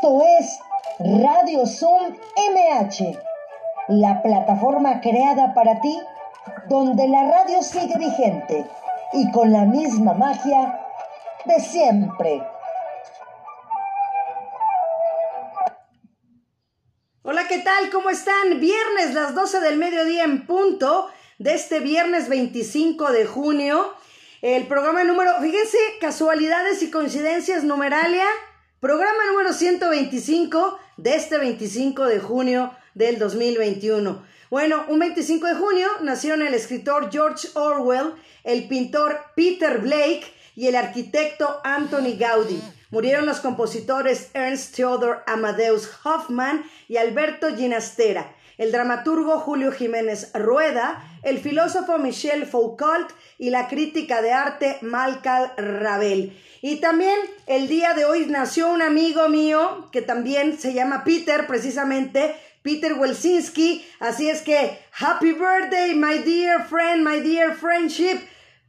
Esto es Radio Zoom MH, la plataforma creada para ti, donde la radio sigue vigente y con la misma magia de siempre. Hola, ¿qué tal? ¿Cómo están? Viernes, las 12 del mediodía en punto de este viernes 25 de junio. El programa número, fíjense, casualidades y coincidencias numeralia, programa número 125 de este 25 de junio del 2021. Bueno, un 25 de junio nacieron el escritor George Orwell, el pintor Peter Blake y el arquitecto Anthony Gaudí. Murieron los compositores Ernst Theodor Amadeus Hoffmann y Alberto Ginastera, el dramaturgo Julio Jiménez Rueda, el filósofo Michel Foucault y la crítica de arte Malcal Rabel. Y también el día de hoy nació un amigo mío que también se llama Peter, precisamente, Peter Welsinski. Así es que, happy birthday, my dear friend, my dear friendship.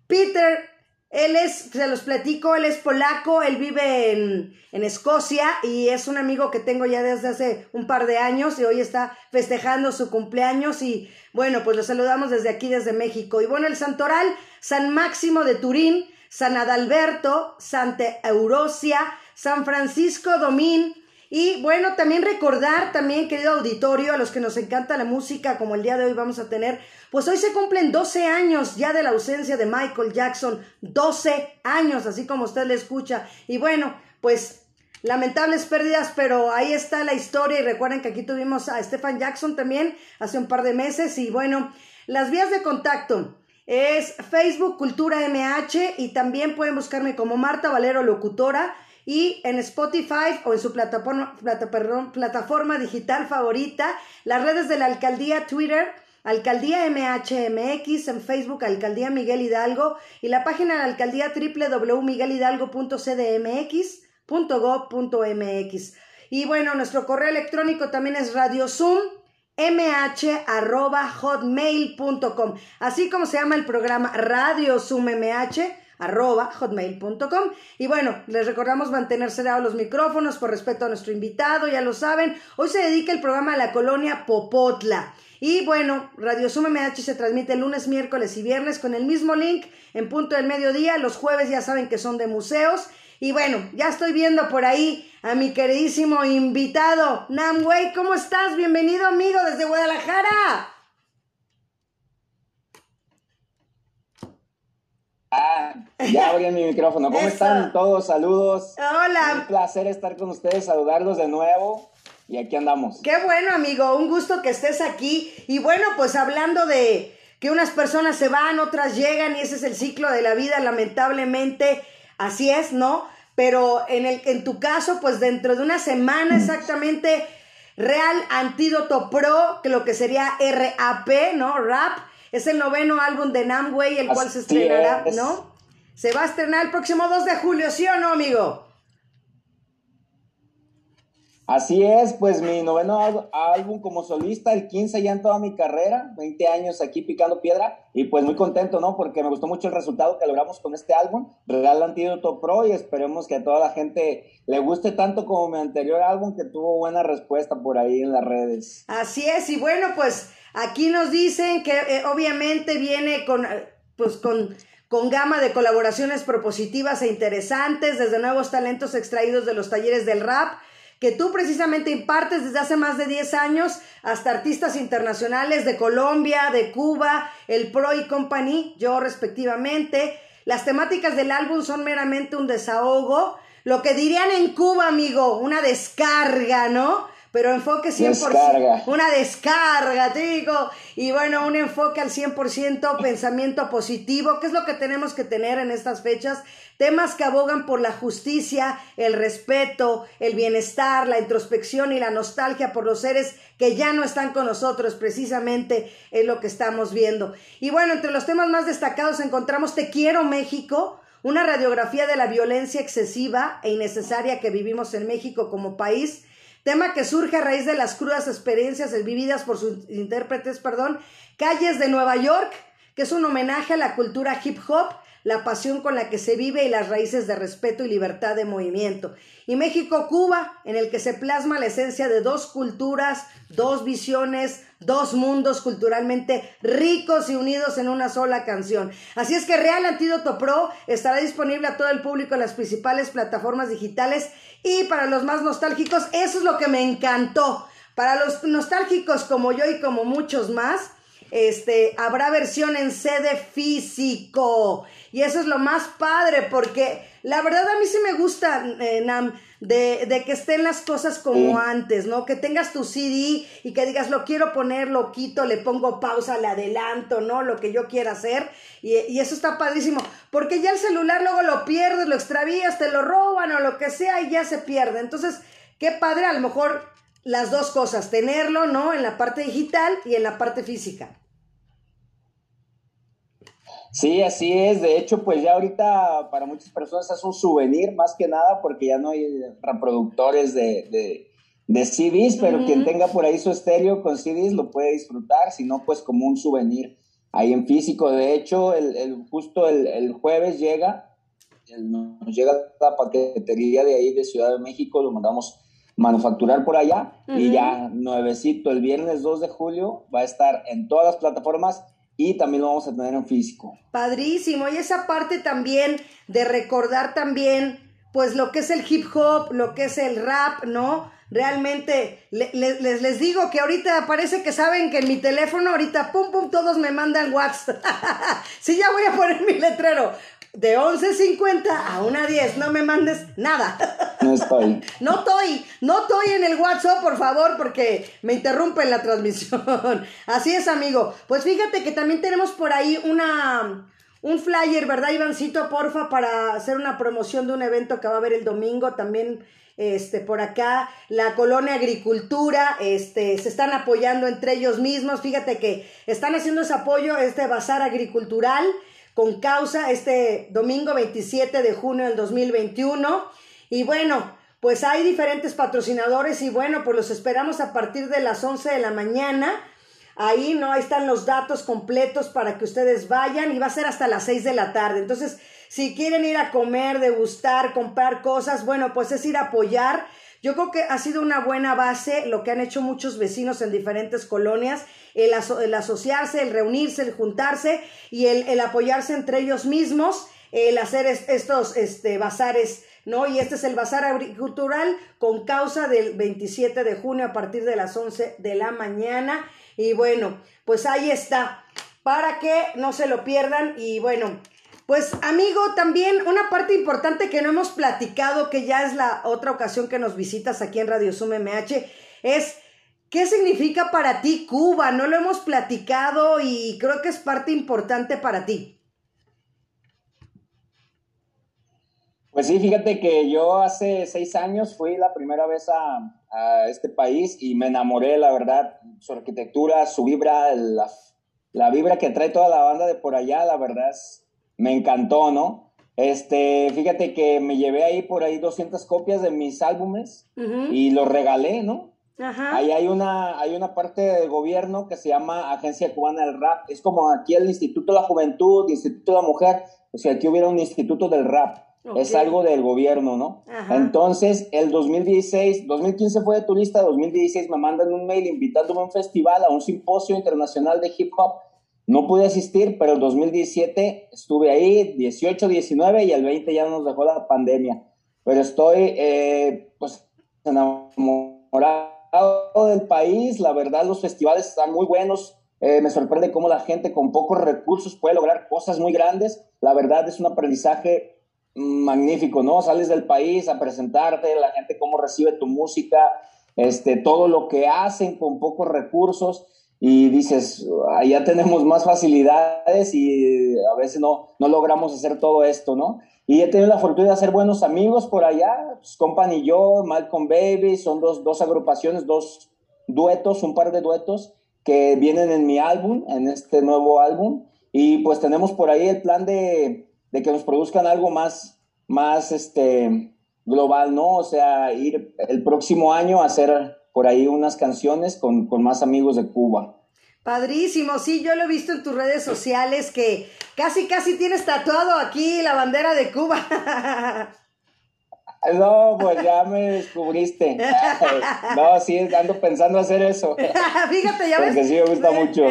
Peter, él es, se los platico, él es polaco, él vive en, en, Escocia y es un amigo que tengo ya desde hace un par de años y hoy está festejando su cumpleaños y bueno, pues lo saludamos desde aquí, desde México. Y bueno, el santoral, San Máximo de Turín, San Adalberto, Santa Eurosia, San Francisco Domín, y bueno, también recordar también, querido auditorio, a los que nos encanta la música, como el día de hoy vamos a tener, pues hoy se cumplen 12 años ya de la ausencia de Michael Jackson, 12 años, así como usted le escucha. Y bueno, pues lamentables pérdidas, pero ahí está la historia y recuerden que aquí tuvimos a Stephen Jackson también hace un par de meses y bueno, las vías de contacto. Es Facebook Cultura MH y también pueden buscarme como Marta Valero Locutora y en Spotify o en su plataforma, plataforma digital favorita, las redes de la alcaldía Twitter, Alcaldía MHMX, en Facebook Alcaldía Miguel Hidalgo y la página de alcaldía www.miguelhidalgo.cdmx.gov.mx. Y bueno, nuestro correo electrónico también es radiozoom hotmail.com así como se llama el programa Radio Zoom MH arroba hotmail.com. Y bueno, les recordamos mantener cerrados los micrófonos por respeto a nuestro invitado, ya lo saben. Hoy se dedica el programa a la colonia Popotla. Y bueno, Radio Zoom MH se transmite lunes, miércoles y viernes con el mismo link en punto del mediodía. Los jueves ya saben que son de museos. Y bueno, ya estoy viendo por ahí a mi queridísimo invitado, Namway. ¿Cómo estás? Bienvenido, amigo, desde Guadalajara. Ah, ya abrí mi micrófono. ¿Cómo están todos? Saludos. Hola. Un placer estar con ustedes, saludarlos de nuevo. Y aquí andamos. Qué bueno, amigo. Un gusto que estés aquí. Y bueno, pues hablando de que unas personas se van, otras llegan, y ese es el ciclo de la vida, lamentablemente. Así es, ¿no? Pero en, el, en tu caso, pues dentro de una semana exactamente, Real Antídoto Pro, que lo que sería RAP, ¿no? Rap es el noveno álbum de Namway, el cual se estrenará, ¿no? Se va a estrenar el próximo 2 de julio, ¿sí o no, amigo? Así es, pues mi noveno álbum como solista, el 15 ya en toda mi carrera, 20 años aquí picando piedra y pues muy contento, ¿no? Porque me gustó mucho el resultado que logramos con este álbum, Real Antídoto Pro y esperemos que a toda la gente le guste tanto como mi anterior álbum que tuvo buena respuesta por ahí en las redes. Así es, y bueno, pues aquí nos dicen que eh, obviamente viene con, pues con con gama de colaboraciones propositivas e interesantes, desde nuevos talentos extraídos de los talleres del rap, que tú precisamente impartes desde hace más de 10 años hasta artistas internacionales de Colombia, de Cuba, el Pro y Company, yo respectivamente. Las temáticas del álbum son meramente un desahogo, lo que dirían en Cuba, amigo, una descarga, ¿no? Pero enfoque 100%, una descarga, te digo, y bueno, un enfoque al 100% pensamiento positivo, que es lo que tenemos que tener en estas fechas, temas que abogan por la justicia, el respeto, el bienestar, la introspección y la nostalgia por los seres que ya no están con nosotros, precisamente es lo que estamos viendo. Y bueno, entre los temas más destacados encontramos Te quiero México, una radiografía de la violencia excesiva e innecesaria que vivimos en México como país, tema que surge a raíz de las crudas experiencias vividas por sus intérpretes, perdón, Calles de Nueva York, que es un homenaje a la cultura hip hop, la pasión con la que se vive y las raíces de respeto y libertad de movimiento. Y México-Cuba, en el que se plasma la esencia de dos culturas, dos visiones, dos mundos culturalmente ricos y unidos en una sola canción. Así es que Real Antídoto Pro estará disponible a todo el público en las principales plataformas digitales y para los más nostálgicos, eso es lo que me encantó. Para los nostálgicos como yo y como muchos más, este, habrá versión en sede físico. Y eso es lo más padre, porque la verdad a mí sí me gusta, eh, Nam, de, de, que estén las cosas como antes, ¿no? Que tengas tu CD y que digas, lo quiero poner, lo quito, le pongo pausa, le adelanto, ¿no? Lo que yo quiera hacer. Y, y eso está padrísimo, porque ya el celular luego lo pierdes, lo extravías, te lo roban o lo que sea y ya se pierde. Entonces, qué padre, a lo mejor las dos cosas, tenerlo, ¿no? En la parte digital y en la parte física. Sí, así es. De hecho, pues ya ahorita para muchas personas es un souvenir más que nada porque ya no hay reproductores de, de, de CDs, pero quien tenga por ahí su estéreo con CDs lo puede disfrutar, si no, pues como un souvenir ahí en físico. De hecho, el, el justo el, el, jueves llega, nos llega la paquetería de ahí de Ciudad de México, lo mandamos manufacturar por allá y ya nuevecito el viernes 2 de julio va a estar en todas las plataformas y también lo vamos a tener en físico. Padrísimo, y esa parte también de recordar también pues lo que es el hip hop, lo que es el rap, ¿no? Realmente les, les, digo que ahorita parece que saben que en mi teléfono ahorita pum pum todos me mandan WhatsApp. sí, ya voy a poner mi letrero de 11.50 a una 10, no me mandes nada. No estoy. No estoy, no estoy en el WhatsApp, por favor, porque me interrumpen la transmisión. Así es, amigo. Pues fíjate que también tenemos por ahí una un flyer, ¿verdad, Ivancito? Porfa, para hacer una promoción de un evento que va a haber el domingo también. Este, por acá, la colonia agricultura, este, se están apoyando entre ellos mismos. Fíjate que están haciendo ese apoyo, este bazar agricultural con causa este domingo 27 de junio del 2021. Y bueno, pues hay diferentes patrocinadores y bueno, pues los esperamos a partir de las 11 de la mañana. Ahí no, ahí están los datos completos para que ustedes vayan y va a ser hasta las 6 de la tarde. Entonces, si quieren ir a comer, degustar, comprar cosas, bueno, pues es ir a apoyar. Yo creo que ha sido una buena base lo que han hecho muchos vecinos en diferentes colonias el, asociarse, el reunirse, el juntarse y el, apoyarse entre ellos mismos, el hacer estos este, bazares, ¿no? Y este es el bazar agricultural con causa del 27 de junio a partir de las 11 de la mañana. Y bueno, pues ahí está, para que no se lo pierdan. Y bueno, pues amigo, también una parte importante que no hemos platicado, que ya es la otra ocasión que nos visitas aquí en Radio Sum MH, es ¿Qué significa para ti Cuba? No lo hemos platicado y creo que es parte importante para ti. Pues sí, fíjate que yo hace seis años fui la primera vez a, este país y me enamoré, la verdad, su arquitectura, su vibra, la, la, vibra que trae toda la banda de por allá, la verdad, me encantó, ¿no? Este, fíjate que me llevé ahí por ahí 200 copias de mis álbumes y los regalé, ¿no? Ahí hay una, hay una parte del gobierno que se llama Agencia Cubana del Rap. Es como aquí el Instituto de la Juventud, Instituto de la Mujer, o sea, aquí hubiera un Instituto del Rap. Es algo del gobierno, ¿no? Entonces, el 2016, 2015 fue de turista, 2016 me mandan un mail invitándome a un festival, a un simposio internacional de hip hop. No pude asistir, pero el 2017 estuve ahí, 18, 19 y el 20 ya nos dejó la pandemia. Pero estoy, eh, pues, enamorado del país, la verdad los festivales están muy buenos, eh, me sorprende cómo la gente con pocos recursos puede lograr cosas muy grandes, la verdad es un aprendizaje magnífico, ¿no? Sales del país a presentarte, la gente cómo recibe tu música, este, todo lo que hacen con pocos recursos y dices, allá tenemos más facilidades y a veces no, no logramos hacer todo esto, ¿no? Y he tenido la fortuna de hacer buenos amigos por allá, pues, Company y yo, Malcolm Baby, son dos, dos agrupaciones, dos duetos, un par de duetos que vienen en mi álbum, en este nuevo álbum. Y pues tenemos por ahí el plan de, de que nos produzcan algo más, más este, global, ¿no? O sea, ir el próximo año a hacer por ahí unas canciones con, con más amigos de Cuba. Padrísimo, sí, yo lo he visto en tus redes sociales que casi, casi tienes tatuado aquí la bandera de Cuba. No, pues ya me descubriste. No, sí, ando pensando hacer eso. fíjate, ya ves. Porque sí me gusta mucho.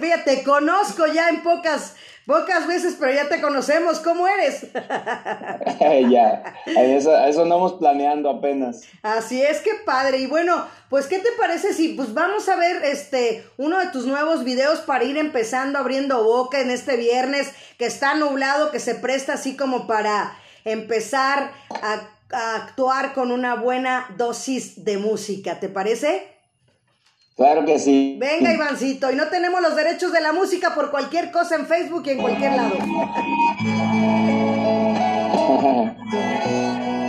Fíjate, conozco ya en pocas, pocas veces, pero ya te conocemos. ¿Cómo eres? ya, eso, eso andamos planeando apenas. Así es, que padre. Y bueno, pues, ¿qué te parece si pues vamos a ver este uno de tus nuevos videos para ir empezando abriendo boca en este viernes que está nublado, que se presta así como para empezar a actuar con una buena dosis de música, ¿te parece? Claro que sí. Venga, Ivancito, y no tenemos los derechos de la música por cualquier cosa en Facebook y en cualquier lado.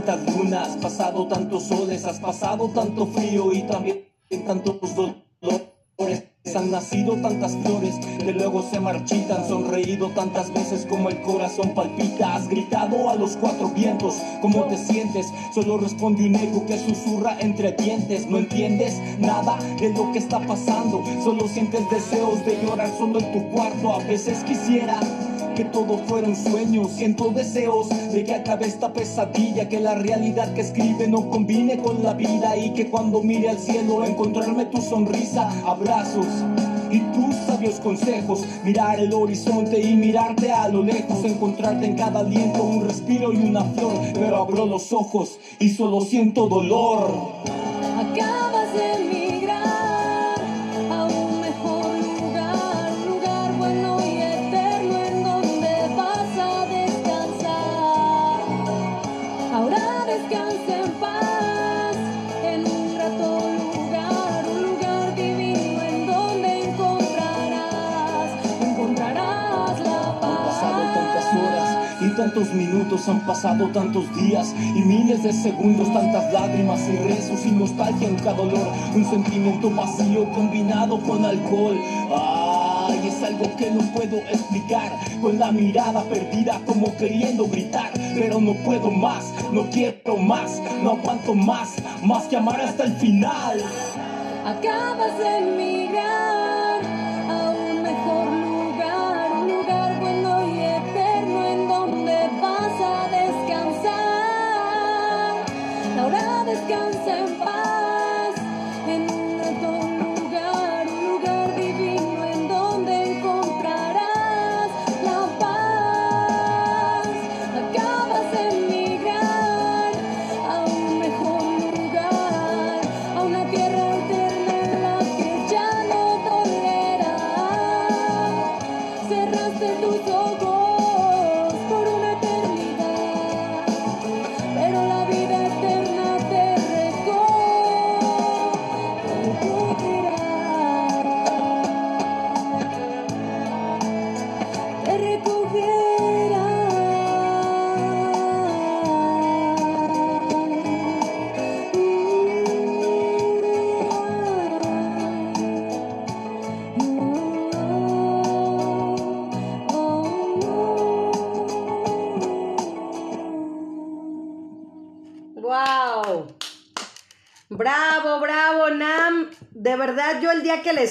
tantas lunas, pasado tantos soles, has pasado tanto frío y también tantos dolores. Han nacido tantas flores que luego se marchitan, sonreído tantas veces como el corazón palpita. Has gritado a los cuatro vientos, ¿cómo te sientes? Solo responde un eco que susurra entre dientes. No entiendes nada de lo que está pasando, solo sientes deseos de llorar solo en tu cuarto. A veces quisiera que todo fueron sueños. Siento deseos de que acabe esta pesadilla, que la realidad que escribe no combine con la vida y que cuando mire al cielo encontrarme tu sonrisa, abrazos y tus sabios consejos, mirar el horizonte y mirarte a lo lejos, encontrarte en cada aliento un respiro y una flor, pero abro los ojos y solo siento dolor. Acabas de tantos minutos, han pasado tantos días y miles de segundos, tantas lágrimas y rezos y nostalgia en cada dolor, un sentimiento vacío combinado con alcohol. Ay, es algo que no puedo explicar, con la mirada perdida como queriendo gritar, pero no puedo más, no quiero más, no aguanto más, más que amar hasta el final. Acabas de mirar descansa en paz.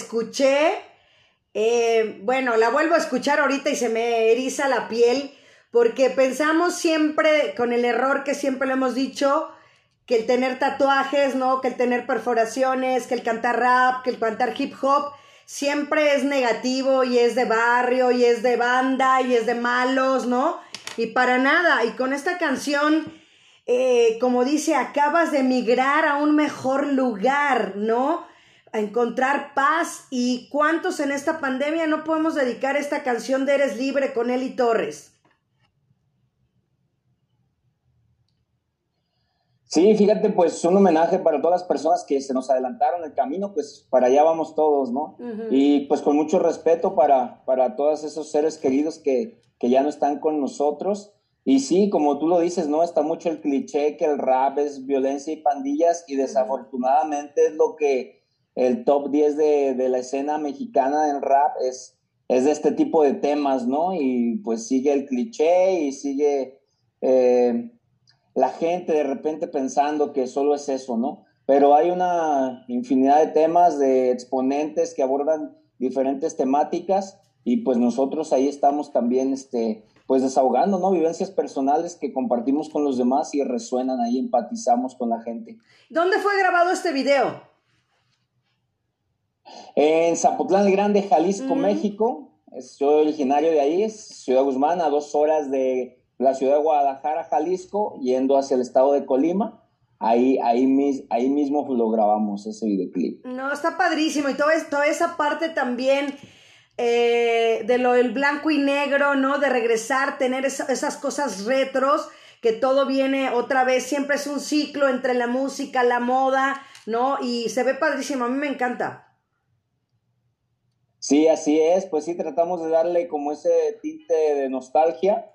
Escuché, eh, bueno, la vuelvo a escuchar ahorita y se me eriza la piel, porque pensamos siempre con el error que siempre le hemos dicho, que el tener tatuajes, ¿no? Que el tener perforaciones, que el cantar rap, que el cantar hip hop, siempre es negativo y es de barrio y es de banda y es de malos, ¿no? Y para nada. Y con esta canción, eh, como dice, acabas de emigrar a un mejor lugar, ¿no? a encontrar paz y cuántos en esta pandemia no podemos dedicar esta canción de Eres Libre con Eli Torres. Sí, fíjate, pues un homenaje para todas las personas que se nos adelantaron el camino, pues para allá vamos todos, ¿no? Y pues con mucho respeto para, para todos esos seres queridos que, que ya no están con nosotros. Y sí, como tú lo dices, ¿no? Está mucho el cliché que el rap es violencia y pandillas y desafortunadamente es lo que el top 10 de, de la escena mexicana en rap es, es de este tipo de temas, ¿no? Y pues sigue el cliché y sigue... Eh, la gente de repente pensando que solo es eso, ¿no? Pero hay una infinidad de temas, de exponentes que abordan diferentes temáticas y pues nosotros ahí estamos también, este, pues desahogando, ¿no? Vivencias personales que compartimos con los demás y resuenan ahí, empatizamos con la gente. ¿Dónde fue grabado este video? En Zapotlán el Grande, Jalisco, México. Soy originario de ahí, es Ciudad Guzmán, a dos horas de la ciudad de Guadalajara, Jalisco, yendo hacia el estado de Colima. Ahí, ahí, ahí mismo lo grabamos ese videoclip. No, está padrísimo. Y toda, toda esa parte también eh, de lo del blanco y negro, ¿no? De regresar, tener esas cosas retros, que todo viene otra vez, siempre es un ciclo entre la música, la moda, ¿no? Y se ve padrísimo, a mí me encanta. Sí, así es, pues sí, tratamos de darle como ese tinte de nostalgia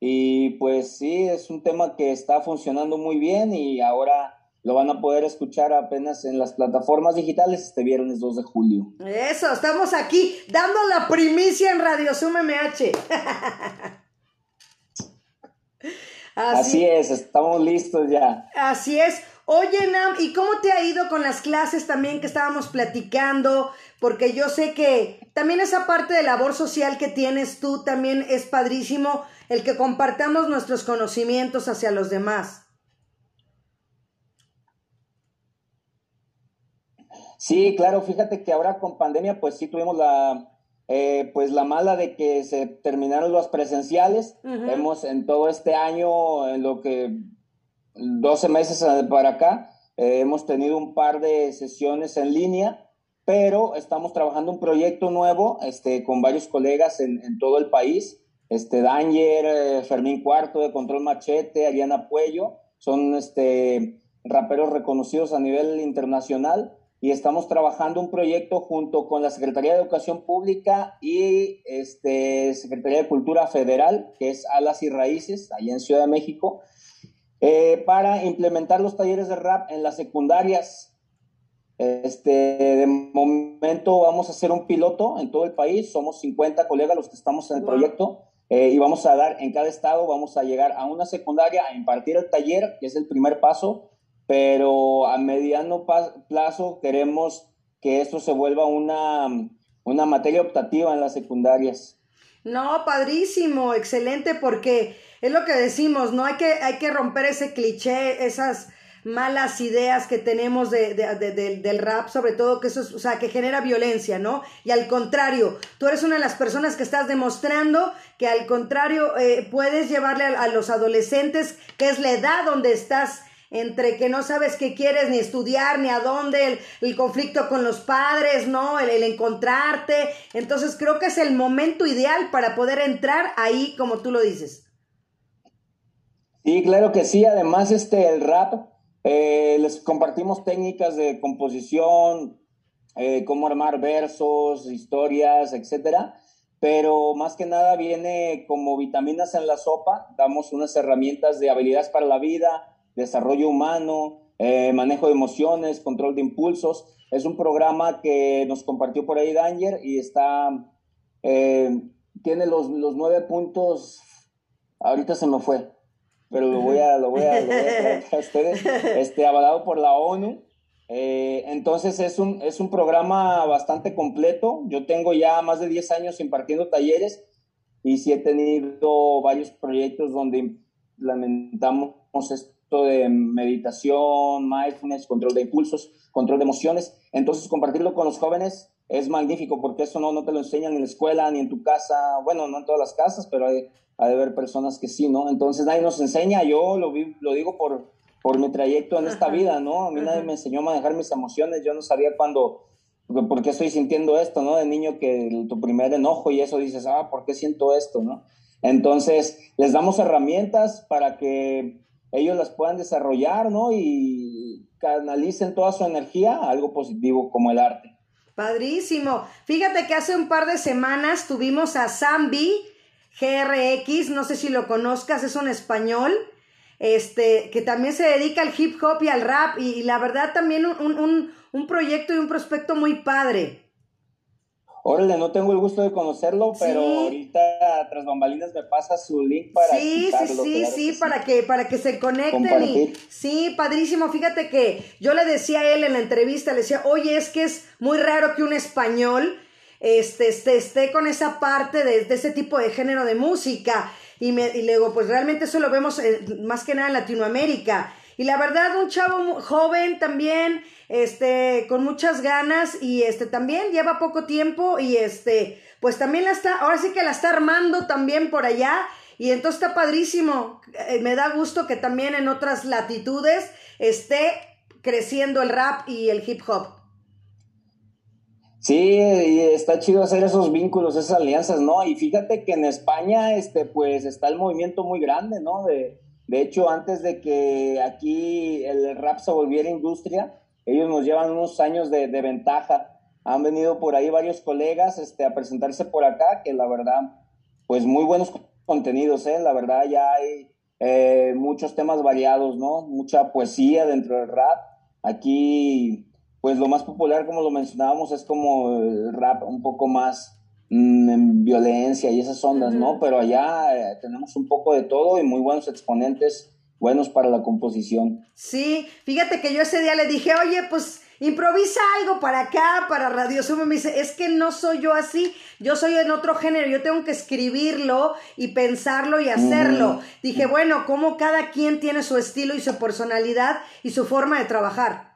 y pues sí, es un tema que está funcionando muy bien y ahora lo van a poder escuchar apenas en las plataformas digitales este viernes 2 de julio. Eso, estamos aquí dando la primicia en Radio Zoom MH. Así, es, estamos listos ya. Así es. Oye, Nam, ¿y cómo te ha ido con las clases también que estábamos platicando? Porque yo sé que también esa parte de labor social que tienes tú también es padrísimo el que compartamos nuestros conocimientos hacia los demás. Sí, claro, fíjate que ahora con pandemia pues sí tuvimos la, eh, pues la mala de que se terminaron los presenciales. Hemos en todo este año, en lo que 12 meses para acá, eh, hemos tenido un par de sesiones en línea, pero estamos trabajando un proyecto nuevo este, con varios colegas en, todo el país. Este, Danger, eh, Fermín Cuarto de Control Machete, Ariana Puello, son este, raperos reconocidos a nivel internacional y estamos trabajando un proyecto junto con la Secretaría de Educación Pública y este, Secretaría de Cultura Federal, que es Alas y Raíces, allá en Ciudad de México, eh, para implementar los talleres de rap en las secundarias. Este, de momento vamos a hacer un piloto en todo el país, somos 50 colegas los que estamos en el proyecto eh, y vamos a dar en cada estado, vamos a llegar a una secundaria a impartir el taller, que es el primer paso, pero a mediano plazo queremos que esto se vuelva una, una materia optativa en las secundarias. No, padrísimo, excelente, porque es lo que decimos, ¿no? Hay que, hay que romper ese cliché, esas malas ideas que tenemos de, del rap, sobre todo que eso es, o sea, que genera violencia, ¿no? Y al contrario, tú eres una de las personas que estás demostrando que al contrario eh, puedes llevarle a, los adolescentes, que es la edad donde estás entre que no sabes qué quieres ni estudiar, ni a dónde, el, conflicto con los padres, ¿no? El, encontrarte. Entonces creo que es el momento ideal para poder entrar ahí, como tú lo dices. Sí, claro que sí. Además, este, el rap eh, les compartimos técnicas de composición, eh, cómo armar versos, historias, etcétera. Pero más que nada viene como vitaminas en la sopa. Damos unas herramientas de habilidades para la vida, desarrollo humano, eh, manejo de emociones, control de impulsos. Es un programa que nos compartió por ahí Danger y está, tiene los, los nueve puntos, ahorita se me fue, pero lo voy a, lo voy a, lo voy a, a ustedes, este, avalado por la ONU. Eh, entonces es un, es un programa bastante completo. Yo tengo ya más de 10 años impartiendo talleres y sí he tenido varios proyectos donde implementamos esto de meditación, mindfulness, control de impulsos, control de emociones. Entonces compartirlo con los jóvenes es magnífico porque eso no, no te lo enseñan en la escuela ni en tu casa. Bueno, no en todas las casas, pero hay, ha de haber personas que sí, ¿no? Entonces nadie nos enseña, yo lo, lo digo por, por mi trayecto en esta vida, ¿no? A mí nadie me enseñó a manejar mis emociones, yo no sabía cuándo, por qué estoy sintiendo esto, ¿no? De niño que tu primer enojo y eso dices, ah, ¿por qué siento esto, ¿no? Entonces, les damos herramientas para que ellos las puedan desarrollar, ¿no? Y canalicen toda su energía a algo positivo como el arte. Padrísimo. Fíjate que hace un par de semanas tuvimos a Zambi GRX, no sé si lo conozcas, es un español, este, que también se dedica al hip hop y al rap, y, y la verdad también un, un- un- un proyecto y un prospecto muy padre. Órale, no tengo el gusto de conocerlo, pero Sí. ahorita tras bambalinas me pasa su link para Sí, sí, escucharlo, sí, claro sí, que para que, para que se conecten y sí, padrísimo. Fíjate que yo le decía a él en la entrevista, le decía, oye, es que es muy raro que un español este, este, esté con esa parte de, de ese tipo de género de música. Y, me, y luego, pues realmente eso lo vemos eh, más que nada en Latinoamérica. Y la verdad, un chavo joven también, este, con muchas ganas y este también lleva poco tiempo y este, pues también la está, ahora sí que la está armando también por allá y entonces está padrísimo. Eh, me da gusto que también en otras latitudes esté creciendo el rap y el hip hop. Sí, y está chido hacer esos vínculos, esas alianzas, ¿no? Y fíjate que en España, este, pues está el movimiento muy grande, ¿no? De, de hecho, antes de que aquí el rap se volviera industria, ellos nos llevan unos años de, ventaja. Han venido por ahí varios colegas este, a presentarse por acá, que la verdad, pues muy buenos contenidos, ¿eh? La verdad ya hay eh, muchos temas variados, ¿no? Mucha poesía dentro del rap. Aquí pues lo más popular, como lo mencionábamos, es como el rap un poco más mm, en violencia y esas ondas, ¿no? Pero allá eh, tenemos un poco de todo y muy buenos exponentes, buenos para la composición. Sí, fíjate que yo ese día le dije, oye, pues improvisa algo para acá, para Radio Sumo. Me dice, es que no soy yo así, yo soy en otro género, yo tengo que escribirlo y pensarlo y hacerlo. Dije, bueno, como cada quien tiene su estilo y su personalidad y su forma de trabajar.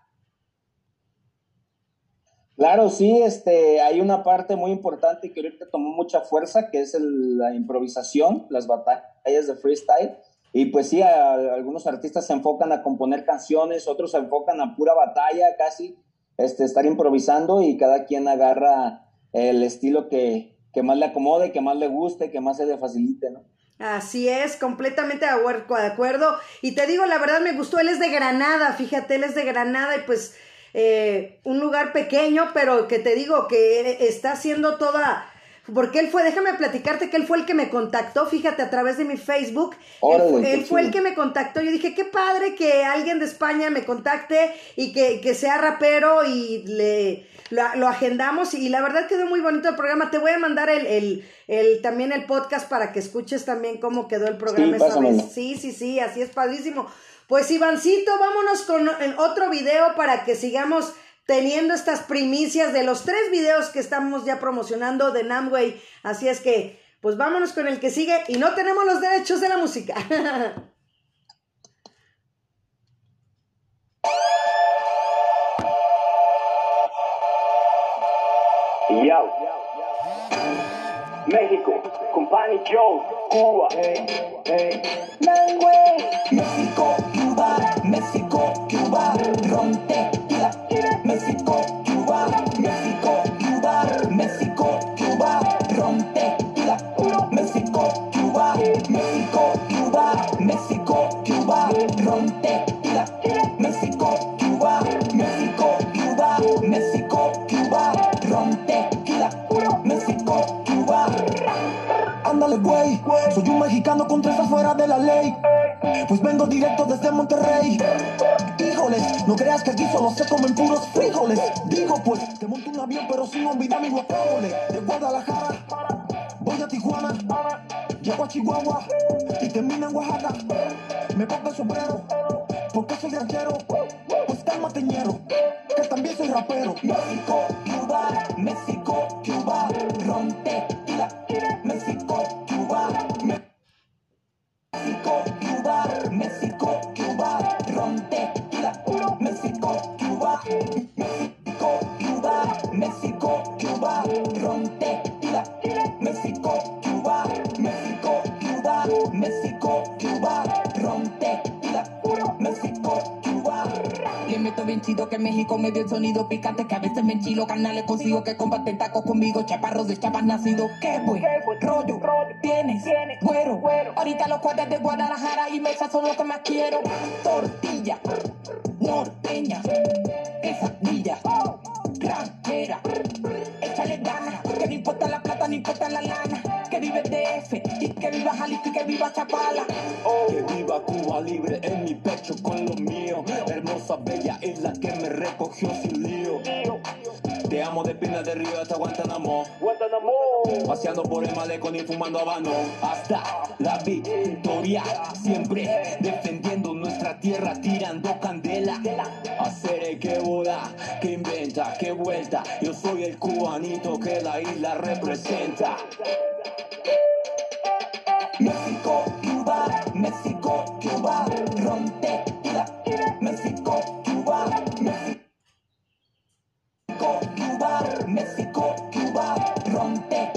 Claro, sí, este, hay una parte muy importante que ahorita tomó mucha fuerza, que es el- la improvisación, las batallas de freestyle. Y pues sí, algunos artistas se enfocan a componer canciones, otros se enfocan a pura batalla, casi, este, estar improvisando y cada quien agarra el estilo que, que más le acomode, que más le guste, que más se le facilite, ¿no? Así es, completamente de acuerdo. Y te digo, la verdad me gustó, él es de Granada, fíjate, él es de Granada y pues eh, un lugar pequeño, pero que te digo que está haciendo toda... Porque él fue, déjame platicarte que él fue el que me contactó, fíjate, a través de mi Facebook. Él, Órale, fue- qué él fue el que me contactó. Yo dije, qué padre que alguien de España me contacte y que, que sea rapero y le lo, lo agendamos. Y la verdad quedó muy bonito el programa. Te voy a mandar el, el, el- también el podcast para que escuches también cómo quedó el programa Sí, vez. Sí, sí, sí, así es padrísimo. Pues Ivancito, vámonos con en otro video para que sigamos teniendo estas primicias de los tres videos que estamos ya promocionando de Namway. Así es que, pues vámonos con el que sigue y no tenemos los derechos de la música. Yo. México, Company Joe, Cuba. México, Cuba, México, Cuba, ron, soy un mexicano con tres afuera de la ley. Pues vengo directo desde Monterrey. Híjoles, no creas que aquí solo se comen puros frijoles. Digo, pues, te monto un avión, pero sin olvidar mi guacamole. De Guadalajara, voy a Tijuana, llego a Chihuahua y termino en Oaxaca. Me pongo el sombrero, porque soy granjero. Pues cálmate, ñero, que también soy rapero. México, Cuba, México, Cuba, ron, México, Cuba, México, Cuba, ron, tequila. México, Cuba, México, Cuba, México, Cuba, ron, tequila. México, Cuba, México, Cuba, México, Cuba, ron, tequila. México, Cuba. Le meto bien bien chido que México me dio el sonido picante que a veces me enchilo. Canales consigo que combaten tacos conmigo. Chaparros de chapas nacido. Qué buen rollo tienes, güero. Ahorita los cuadros de Guadalajara y Mesa son lo que más quiero. Tortilla, norteña, quesadilla, ranchera. Échale ganas, que no importa la plata, no importa la lana. Que vive DF y que viva Jalisco y que viva Chapala. Que viva Cuba libre en mi pecho con lo mío. Hermosa, bella isla que me recogió sin lío. Te amo de Pina de Río hasta Guantánamo. Paseando por el malecón y fumando habano. Hasta la victoria. Siempre defendiendo nuestra tierra, tirando candela. Hacer que boda, que inventa, que vuelta. Yo soy el cubanito que la isla representa. México, Cuba, México, Cuba, rompe México, Cuba, México, Cuba, México, Cuba, rompe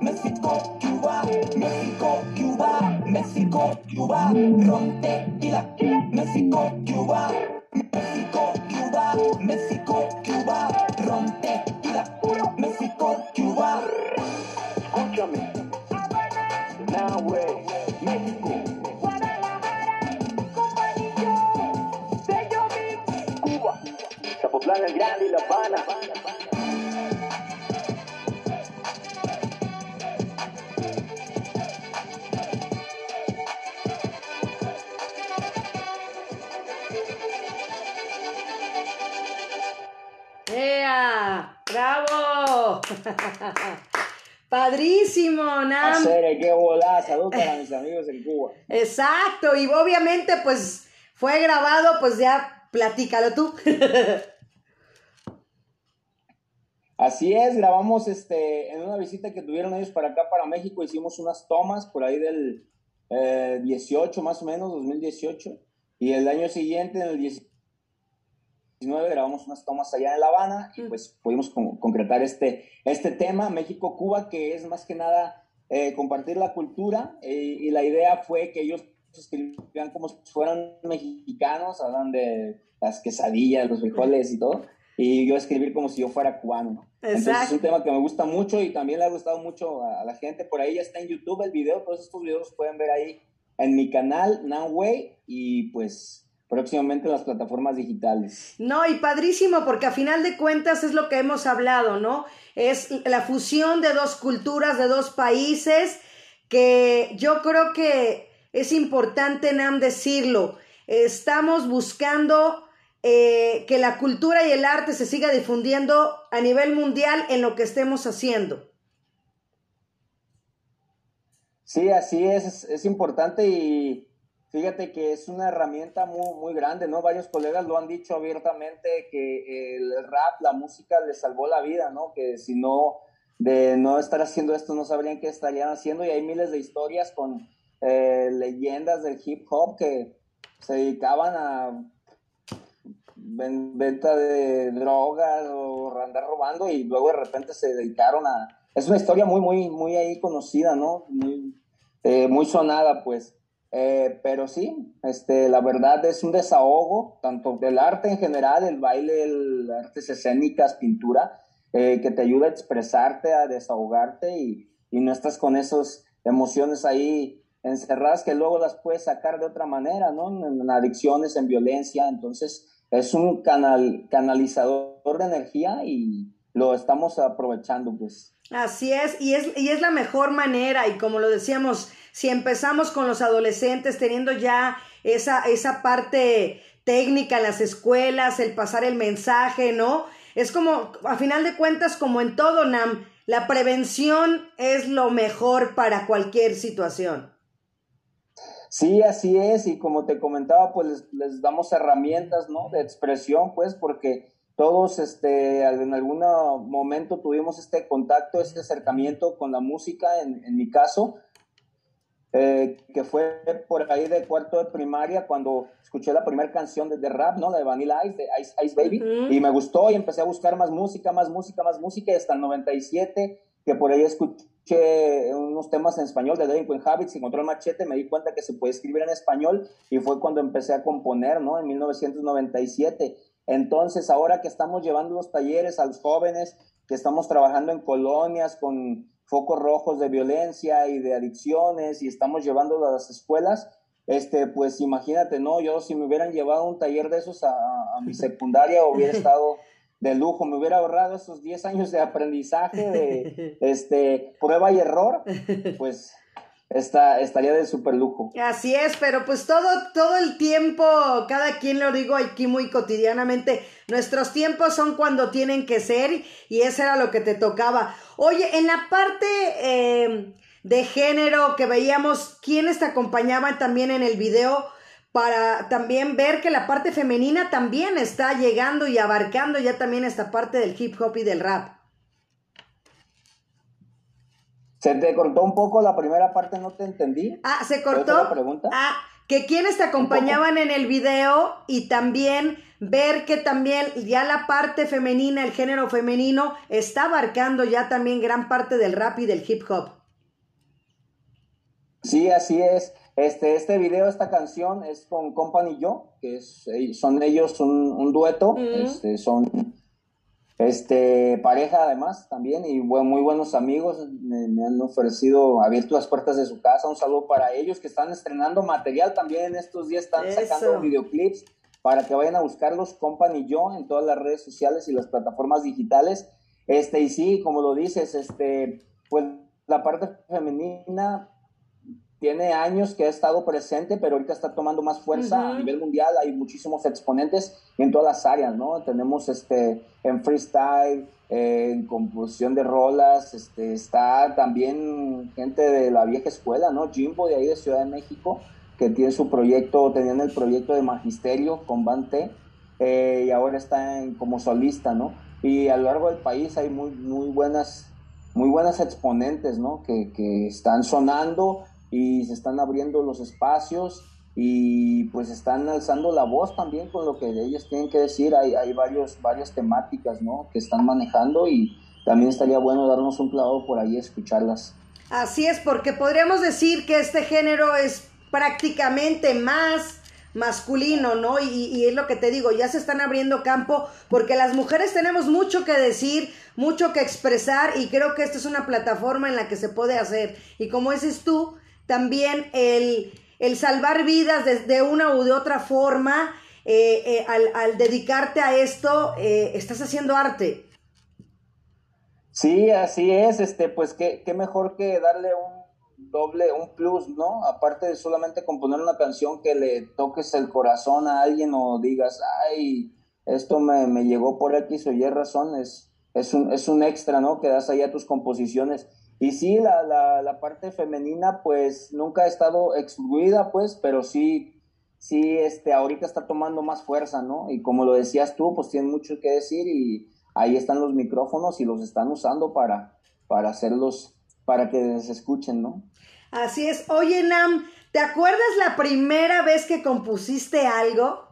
México, Cuba, México, Cuba, México, Cuba, rompe México, Cuba, México, Cuba, México, Cuba, rompe México, Cuba. Escúchame. Now way, México. Cuba, Zapotlán el Grande y La Habana. Padrísimo, Nam. Hacer que bola. Salud para mis amigos en Cuba. Exacto, y obviamente pues fue grabado, pues ya platícalo tú. Así es, grabamos este, en una visita que tuvieron ellos para acá, para México, hicimos unas tomas por ahí del eh, 18 más o menos, 2018, y el año siguiente, en el 19, grabamos unas tomas allá en La Habana y pues pudimos con- concretar este, este tema, México-Cuba, que es más que nada eh, compartir la cultura eh, y la idea fue que ellos escribían como si fueran mexicanos, hablan de las quesadillas, los frijoles y todo, y yo escribir como si yo fuera cubano, ¿no? Entonces es Exacto. un tema que me gusta mucho y también le ha gustado mucho a, la gente. Por ahí ya está en YouTube el video, todos estos videos los pueden ver ahí en mi canal, Nanway, y pues próximamente en las plataformas digitales. No, y padrísimo porque a final de cuentas es lo que hemos hablado, ¿no? Es la fusión de dos culturas, de dos países, que yo creo que es importante, Nam, decirlo. Estamos buscando eh, que la cultura y el arte se siga difundiendo a nivel mundial en lo que estemos haciendo. Sí, así es, es importante y fíjate que es una herramienta muy, muy grande, ¿no? Varios colegas lo han dicho abiertamente que el rap, la música les salvó la vida, ¿no? Que si no, de no estar haciendo esto, no sabrían qué estarían haciendo y hay miles de historias con eh, leyendas del hip hop que se dedicaban a ven- venta de drogas o andar robando y luego de repente se dedicaron a... Es una historia muy, muy, muy ahí conocida, ¿no? Muy, eh, muy sonada, pues. Eh, pero sí, este, la verdad es un desahogo, tanto del arte en general, el baile, el artes escénicas, pintura, eh, que te ayuda a expresarte, a desahogarte y, y no estás con esas emociones ahí encerradas que luego las puedes sacar de otra manera, ¿no? En, en adicciones, en violencia, entonces es un canal, canalizador de energía y lo estamos aprovechando, pues. Así es, y es, y es la mejor manera, y como lo decíamos, si empezamos con los adolescentes teniendo ya esa, esa parte técnica en las escuelas, el pasar el mensaje, ¿no? Es como, a final de cuentas, como en todo, Nam, la prevención es lo mejor para cualquier situación. Sí, así es, y como te comentaba, pues les, damos herramientas, ¿no? De expresión, pues, porque todos, este, en algún momento tuvimos este contacto, este acercamiento con la música, en mi caso, eh, que fue por ahí de cuarto de primaria cuando escuché la primera canción de, de rap, ¿no? La de Vanilla Ice, de Ice, Ice Baby, Ujú. y me gustó y empecé a buscar más música, más música, más música, y hasta el 97, que por ahí escuché unos temas en español de Delinquent Habits y Control Machete, me di cuenta que se puede escribir en español y fue cuando empecé a componer, ¿no? En 1997. Entonces, ahora que estamos llevando los talleres a los jóvenes, que estamos trabajando en colonias con focos rojos de violencia y de adicciones y estamos llevando a las escuelas, este, pues imagínate, ¿no? Yo si me hubieran llevado un taller de esos a, a mi secundaria hubiera estado de lujo, me hubiera ahorrado esos 10 años de aprendizaje, de este, prueba y error, pues está, estaría de súper lujo. Así es, pero pues todo, todo el tiempo, cada quien lo digo aquí muy cotidianamente, nuestros tiempos son cuando tienen que ser y eso era lo que te tocaba. Oye, en la parte eh, de género que veíamos, ¿quiénes te acompañaban también en el video? Para también ver que la parte femenina también está llegando y abarcando ya también esta parte del hip hop y del rap. Se te cortó un poco la primera parte, no te entendí. Ah, se ¿Puedes cortó. la pregunta? Ah, que quienes te acompañaban en el video y también ver que también ya la parte femenina, el género femenino, está abarcando ya también gran parte del rap y del hip hop. Sí, así es. Este, este video, esta canción es con Company Yo, que es, son ellos un, un dueto, este, son este, pareja además también y bu- muy buenos amigos, me, me han ofrecido, abierto las puertas de su casa, un saludo para ellos que están estrenando material también en estos días, están Eso. sacando videoclips para que vayan a buscarlos Company Yo en todas las redes sociales y las plataformas digitales. Este, y sí, como lo dices, este, pues la parte femenina tiene años que ha estado presente, pero ahorita está tomando más fuerza a Ujú. nivel mundial. Hay muchísimos exponentes en todas las áreas, ¿no? Tenemos este en freestyle, eh, en composición de rolas, este, está también gente de la vieja escuela, ¿no? Jimbo de ahí de Ciudad de México, que tiene su proyecto, tenían el proyecto de magisterio con Bante, eh, y ahora está en- como solista, ¿no? Y a lo largo del país hay muy, muy buenas muy buenas exponentes, ¿no? Que, que están sonando y se están abriendo los espacios y pues están alzando la voz también con lo que ellos tienen que decir. Hay, hay varios, varias temáticas, ¿no? Que están manejando y también estaría bueno darnos un clavado por ahí, escucharlas. Así es, porque podríamos decir que este género es prácticamente más masculino, ¿no? Y, y es lo que te digo, ya se están abriendo campo porque las mujeres tenemos mucho que decir, mucho que expresar y creo que esta es una plataforma en la que se puede hacer. Y como dices tú, también el, el salvar vidas de, una u de otra forma, eh, eh, al, al dedicarte a esto, eh, estás haciendo arte. Sí, así es, este, pues qué, qué mejor que darle un doble, un plus, ¿no? Aparte de solamente componer una canción que le toques el corazón a alguien o digas, ay, esto me, me llegó por X o Y razón, es, es, un, es un extra, ¿no? Que das ahí a tus composiciones. Y sí, la, la, la parte femenina, pues nunca ha estado excluida, pues, pero sí, sí, este, ahorita está tomando más fuerza, ¿no? Y como lo decías tú, pues tiene mucho que decir y ahí están los micrófonos y los están usando para, para hacerlos, para que se escuchen, ¿no? Así es. Oye, Nam, ¿te acuerdas la primera vez que compusiste algo?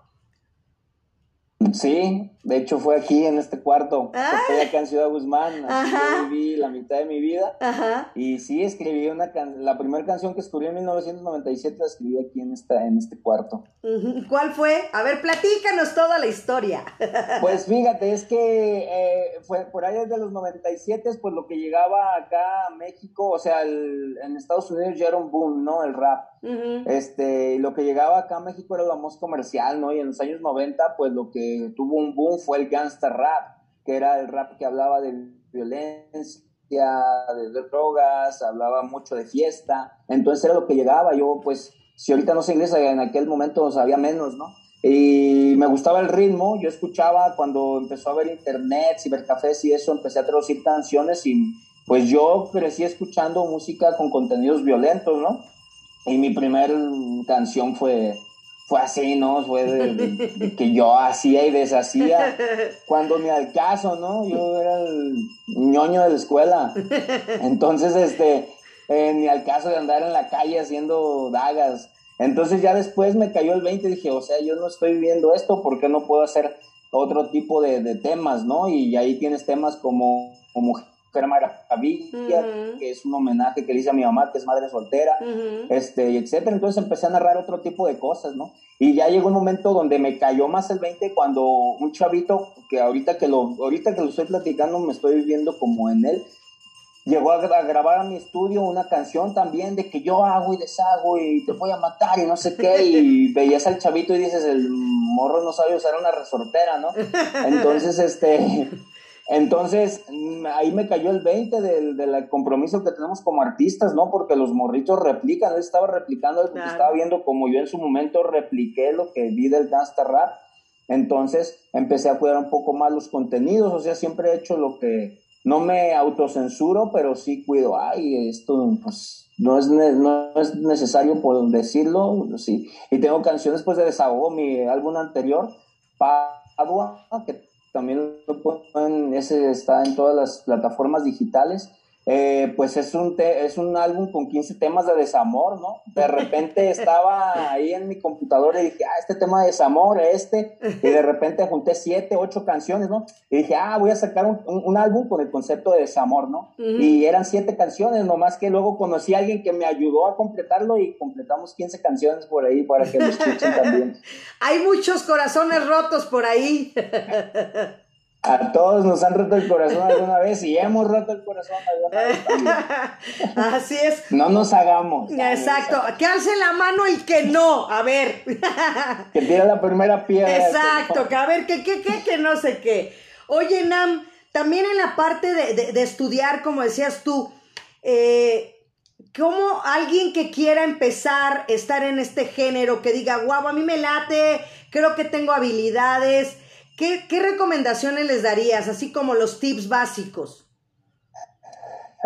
Sí, de hecho fue aquí en este cuarto, Ay. estoy acá en Ciudad Guzmán, yo viví la mitad de mi vida Ajá. y sí escribí una can la primera canción que escribí en 1997 la escribí aquí en esta en este cuarto. ¿Cuál fue? A ver, platícanos toda la historia. Pues fíjate, es que eh, fue por ahí desde los 97, pues lo que llegaba acá a México, o sea, el- en Estados Unidos ya era un boom, ¿no? El rap. Ujú. Este, lo que llegaba acá a México era la voz comercial, ¿no? Y en los años 90, pues lo que tuvo un boom fue el gangster rap, que era el rap que hablaba de violencia, de drogas, hablaba mucho de fiesta. Entonces era lo que llegaba. Yo, pues, si ahorita no sé inglés, en aquel momento sabía menos, ¿no? Y me gustaba el ritmo. Yo escuchaba cuando empezó a haber internet, cibercafés y eso, empecé a traducir canciones y pues yo crecí escuchando música con contenidos violentos, ¿no? Y mi primer canción fue, fue así, ¿no? Fue de, que yo hacía y deshacía cuando ni al caso, ¿no? Yo era el ñoño de la escuela. Entonces, este, eh, ni al caso de andar en la calle haciendo dagas. Entonces ya después me cayó el 20 y dije, o sea, yo no estoy viendo esto, ¿por qué no puedo hacer otro tipo de, temas, ¿no? Y ahí tienes temas como Mujer Maravilla, Ujú. que es un homenaje que le hice a mi mamá, que es madre soltera, Ujú. este, y etcétera. Entonces empecé a narrar otro tipo de cosas, ¿no? Y ya llegó un momento donde me cayó más el 20 cuando un chavito, que ahorita que lo, ahorita que lo estoy platicando me estoy viendo como en él, llegó a, a grabar a mi estudio una canción también de que yo hago y deshago y te voy a matar y no sé qué, y veías al chavito y dices, el morro no sabe usar una resortera, ¿no? Entonces, este... Entonces, mm, ahí me cayó el 20 del, del compromiso que tenemos como artistas, ¿no? Porque los morritos replican, él estaba replicando algo que Claro. estaba viendo como yo en su momento repliqué lo que vi del gangsta rap. Entonces, empecé a cuidar un poco más los contenidos, o sea, siempre he hecho lo que no me autocensuro, pero sí cuido, ay, esto pues no es, ne- no es necesario por decirlo, sí. Y tengo canciones pues de desahogo, mi álbum anterior, Padua, que también lo pueden, ese está en todas las plataformas digitales. Eh, pues es un, te- es un álbum con 15 temas de desamor, ¿no? De repente estaba ahí en mi computadora y dije, ah, este tema de desamor, este, y de repente junté 7, 8 canciones, ¿no? Y dije, ah, voy a sacar un, un- un álbum con el concepto de desamor, ¿no? Y eran 7 canciones, nomás que luego conocí a alguien que me ayudó a completarlo y completamos 15 canciones por ahí para que lo escuchen también. Hay muchos corazones rotos por ahí. A todos nos han roto el corazón alguna vez y hemos roto el corazón alguna vez. Así es. No nos hagamos. Exacto. Que alce la mano el que no. A ver. Que tira la primera piedra. Exacto. Que a ver, que, que, que, que no sé qué. Oye, Nam, también en la parte de, de- de estudiar, como decías tú, eh, ¿cómo alguien que quiera empezar a estar en este género, que diga, guau, a mí me late, creo que tengo habilidades, ¿qué, qué recomendaciones les darías? Así como los tips básicos.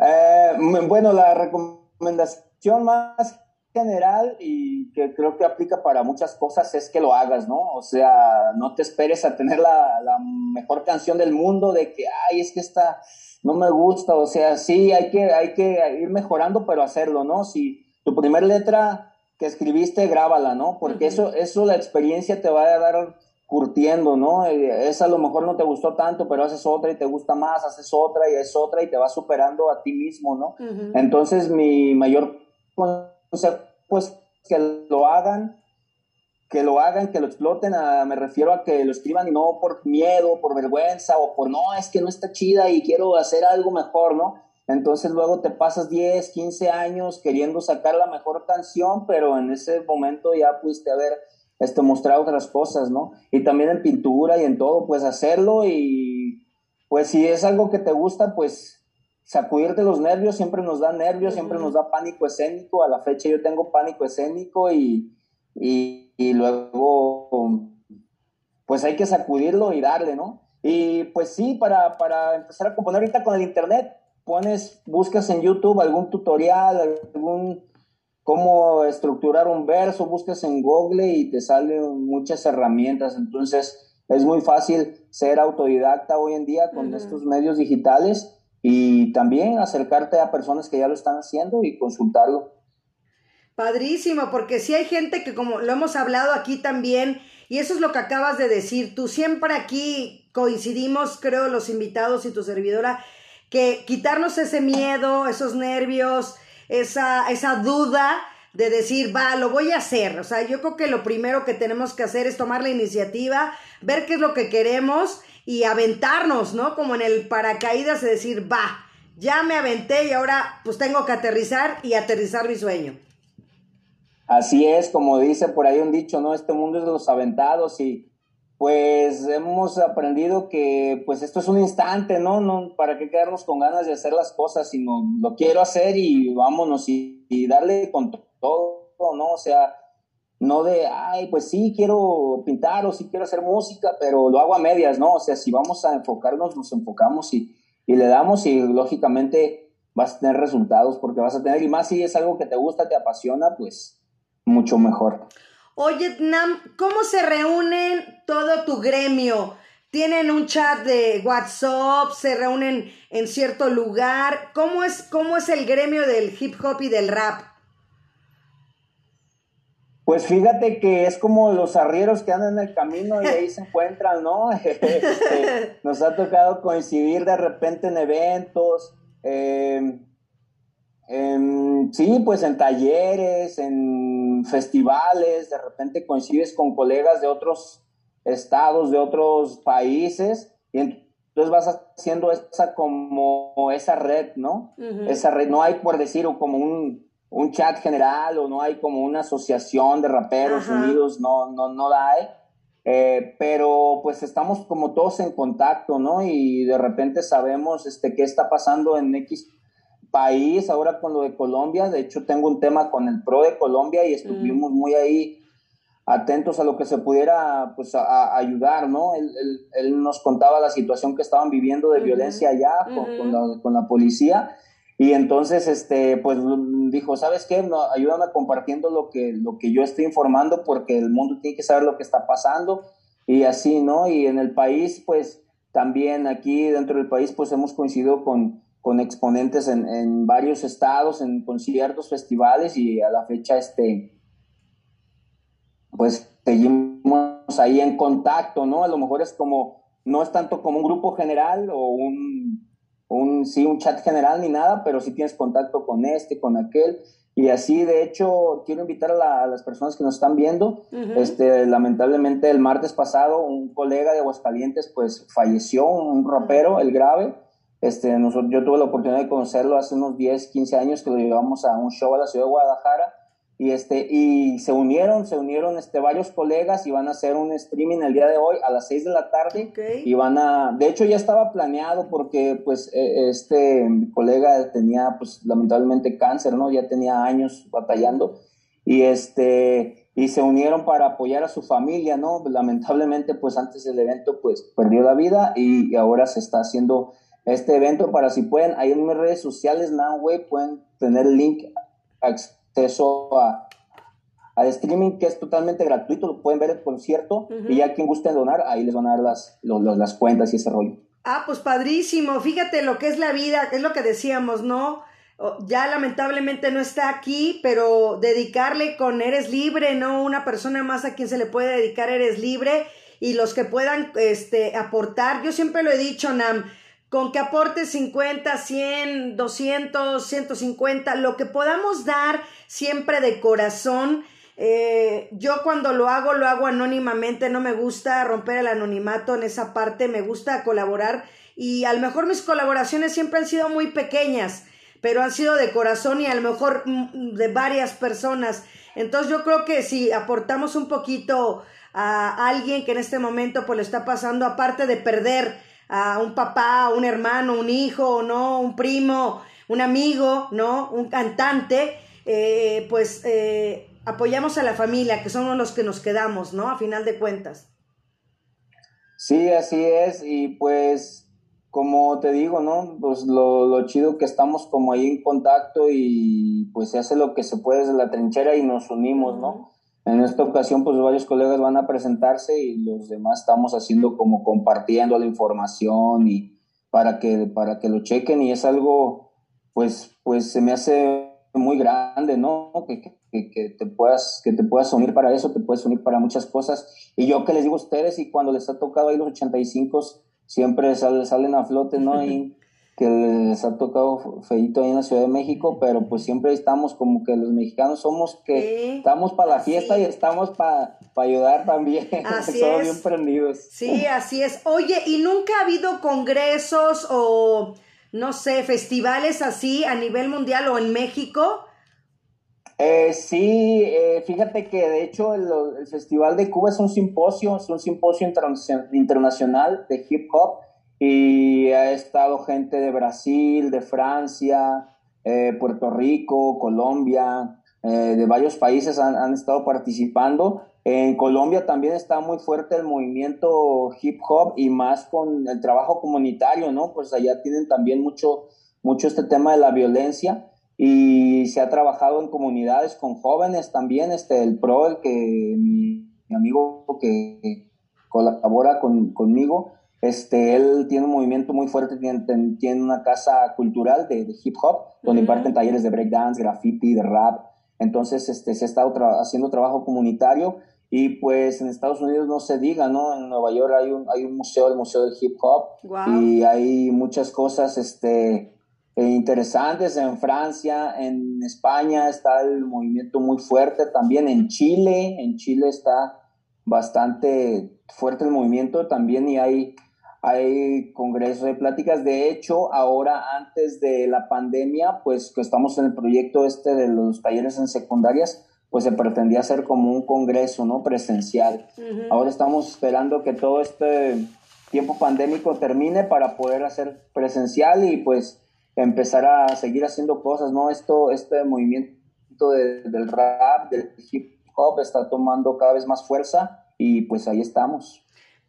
Eh, bueno, la recomendación más general y que creo que aplica para muchas cosas es que lo hagas, ¿no? O sea, no te esperes a tener la, la mejor canción del mundo de que, ay, es que esta no me gusta, o sea, sí, hay que, hay que ir mejorando, pero hacerlo, ¿no? Si tu primer letra que escribiste, grábala, ¿no? Porque eso, eso la experiencia te va a dar curtiendo, ¿no? Eh, Esa a lo mejor no te gustó tanto, pero haces otra y te gusta más, haces otra y es otra y te vas superando a ti mismo, ¿no? Entonces, mi mayor consejo es que lo hagan, que lo hagan, que lo exploten, a- me refiero a que lo escriban y no por miedo, por vergüenza o por no, es que no está chida y quiero hacer algo mejor, ¿no? Entonces luego te pasas 10, 15 años queriendo sacar la mejor canción, pero en ese momento ya pudiste haber este, mostrar otras cosas, ¿no? Y también en pintura y en todo, pues hacerlo y pues si es algo que te gusta, pues sacudirte los nervios, siempre nos da nervios, siempre nos da pánico escénico, a la fecha yo tengo pánico escénico y, y, y luego pues hay que sacudirlo y darle, ¿no? Y pues sí, para, para empezar a componer ahorita con el internet, pones, buscas en YouTube algún tutorial, algún cómo estructurar un verso, buscas en Google y te salen muchas herramientas. Entonces es muy fácil ser autodidacta hoy en día con estos medios digitales y también acercarte a personas que ya lo están haciendo y consultarlo. Padrísimo, porque si hay gente que como lo hemos hablado aquí también, y eso es lo que acabas de decir, tú siempre aquí coincidimos, creo, los invitados y tu servidora, que quitarnos ese miedo, esos nervios, esa, esa duda de decir, va, lo voy a hacer. O sea, yo creo que lo primero que tenemos que hacer es tomar la iniciativa, ver qué es lo que queremos y aventarnos, ¿no? Como en el paracaídas de decir, va, ya me aventé y ahora pues tengo que aterrizar y aterrizar mi sueño. Así es, como dice por ahí un dicho, ¿no? Este mundo es de los aventados y pues hemos aprendido que pues esto es un instante, ¿no? No para qué quedarnos con ganas de hacer las cosas, sino lo quiero hacer y vámonos y, darle con todo, ¿no? O sea, no de, ay, pues sí, quiero pintar o sí quiero hacer música, pero lo hago a medias, ¿no? O sea, si vamos a enfocarnos, nos enfocamos y, y le damos y lógicamente vas a tener resultados porque vas a tener, y más si es algo que te gusta, te apasiona, pues mucho mejor. Oye, Nam, ¿cómo se reúnen todo tu gremio? ¿Tienen un chat de WhatsApp? ¿Se reúnen en cierto lugar? ¿Cómo es, cómo es el gremio del hip hop y del rap? Pues fíjate que es como los arrieros que andan en el camino y ahí se encuentran, ¿no? Este, nos ha tocado coincidir de repente en eventos, eh, en- sí, pues en talleres, en festivales, de repente coincides con colegas de otros estados, de otros países, y entonces vas haciendo esa como esa red, ¿no? Esa red, no hay por decir como un, un chat general o no hay como una asociación de raperos unidos, no, no, no la hay. Eh, pero pues estamos como todos en contacto, ¿no? Y de repente sabemos este, qué está pasando en X país, ahora con lo de Colombia, de hecho tengo un tema con el PRO de Colombia y estuvimos muy ahí atentos a lo que se pudiera pues a, a ayudar, ¿no? Él, él- él nos contaba la situación que estaban viviendo de violencia allá con, con la, con la policía y entonces este pues dijo, ¿sabes qué? No, ayúdame compartiendo lo que, lo que yo estoy informando porque el mundo tiene que saber lo que está pasando y así, ¿no? Y en el país pues también aquí dentro del país pues hemos coincidido con, con exponentes en, en varios estados, en conciertos, festivales y a la fecha este pues seguimos ahí en contacto, ¿no? A lo mejor es como, no es tanto como un grupo general o un, un, sí, un chat general ni nada, pero sí tienes contacto con este, con aquel. Y así, de hecho, quiero invitar a, la- a las personas que nos están viendo. Este, lamentablemente, el martes pasado, un colega de Aguascalientes, pues falleció, un rapero, el grave. Este, nosotros, yo tuve la oportunidad de conocerlo hace unos 10, 15 años que lo llevamos a un show a la ciudad de Guadalajara y este y se unieron, se unieron este varios colegas y van a hacer un streaming el día de hoy a las 6 de la tarde Ok. y van a de hecho ya estaba planeado porque pues eh, este colega tenía pues lamentablemente cáncer, ¿no? Ya tenía años batallando y este y se unieron para apoyar a su familia, ¿no? Lamentablemente pues antes del evento pues perdió la vida y, y ahora se está haciendo este evento para si pueden, ahí en mis redes sociales, Nanway, pueden tener el link, acceso a, al streaming que es totalmente gratuito, lo pueden ver el concierto y ya quien guste donar, ahí les van a dar las, lo- lo- las cuentas y ese rollo. Ah, pues padrísimo. Fíjate lo que es la vida, es lo que decíamos, ¿no? Ya lamentablemente no está aquí, pero dedicarle con Eres Libre, ¿no? Una persona más a quien se le puede dedicar Eres Libre y los que puedan este, aportar. Yo siempre lo he dicho, Nam, con que aportes 50, 100, 200, 150, lo que podamos dar siempre de corazón. Eh, yo cuando lo hago, lo hago anónimamente, no me gusta romper el anonimato en esa parte, me gusta colaborar y a lo mejor mis colaboraciones siempre han sido muy pequeñas, pero han sido de corazón y a lo mejor mm, de varias personas. Entonces yo creo que si aportamos un poquito a alguien que en este momento pues lo está pasando, aparte de perder a un papá, un hermano, un hijo, ¿no? Un primo, un amigo, ¿no? Un cantante, eh, pues eh, apoyamos a la familia, que somos los que nos quedamos, ¿no? A final de cuentas. Sí, así es, y pues como te digo, ¿no? Pues lo, lo chido que estamos como ahí en contacto y pues se hace lo que se puede desde la trinchera y nos unimos, ¿no? En esta ocasión, pues varios colegas van a presentarse y los demás estamos haciendo como compartiendo la información y para que, para que lo chequen y es algo, pues, pues se me hace muy grande, ¿no? Que, que, que te puedas, que te puedas unir para eso, te puedes unir para muchas cosas. Y yo que les digo a ustedes, y cuando les ha tocado ahí los 85, siempre sal- salen a flote, ¿no? Y que les ha tocado feito ahí en la Ciudad de México, pero pues siempre estamos como que los mexicanos somos que estamos para la fiesta Sí. y estamos para ayudar también. Así somos bien prendidos. Sí, así es. Oye, ¿y nunca ha habido congresos o, no sé, festivales así a nivel mundial o en México? Eh, sí, eh, fíjate que de hecho el, el Festival de Cuba es un simposio, es un simposio interna- internacional de hip hop y ha estado gente de Brasil, de Francia, eh, Puerto Rico, Colombia, eh, de varios países han, estado participando. En Colombia también está muy fuerte el movimiento hip hop y más con el trabajo comunitario, ¿no? Pues allá tienen también mucho, mucho este tema de la violencia y se ha trabajado en comunidades con jóvenes también, este, el PRO, el que mi, mi amigo que colabora con, conmigo, este, él tiene un movimiento muy fuerte, tiene, tiene una casa cultural de, de hip hop, donde imparten talleres de breakdance, graffiti, de rap, Entonces, este, se ha estado tra- haciendo trabajo comunitario y pues en Estados Unidos no se diga, ¿no? En Nueva York hay un, hay un museo, el Museo del Hip Hop, y hay muchas cosas este, eh, interesantes. En Francia, en España está el movimiento muy fuerte, también en Chile, en Chile está bastante fuerte el movimiento también y hay, hay congresos, hay pláticas. De hecho, ahora antes de la pandemia, pues que estamos en el proyecto este de los talleres en secundarias, pues se pretendía hacer como un congreso, ¿no? Presencial. Ahora estamos esperando que todo este tiempo pandémico termine para poder hacer presencial y pues empezar a seguir haciendo cosas, ¿no? Esto, este movimiento de- del rap, del hip hop está tomando cada vez más fuerza y pues ahí estamos.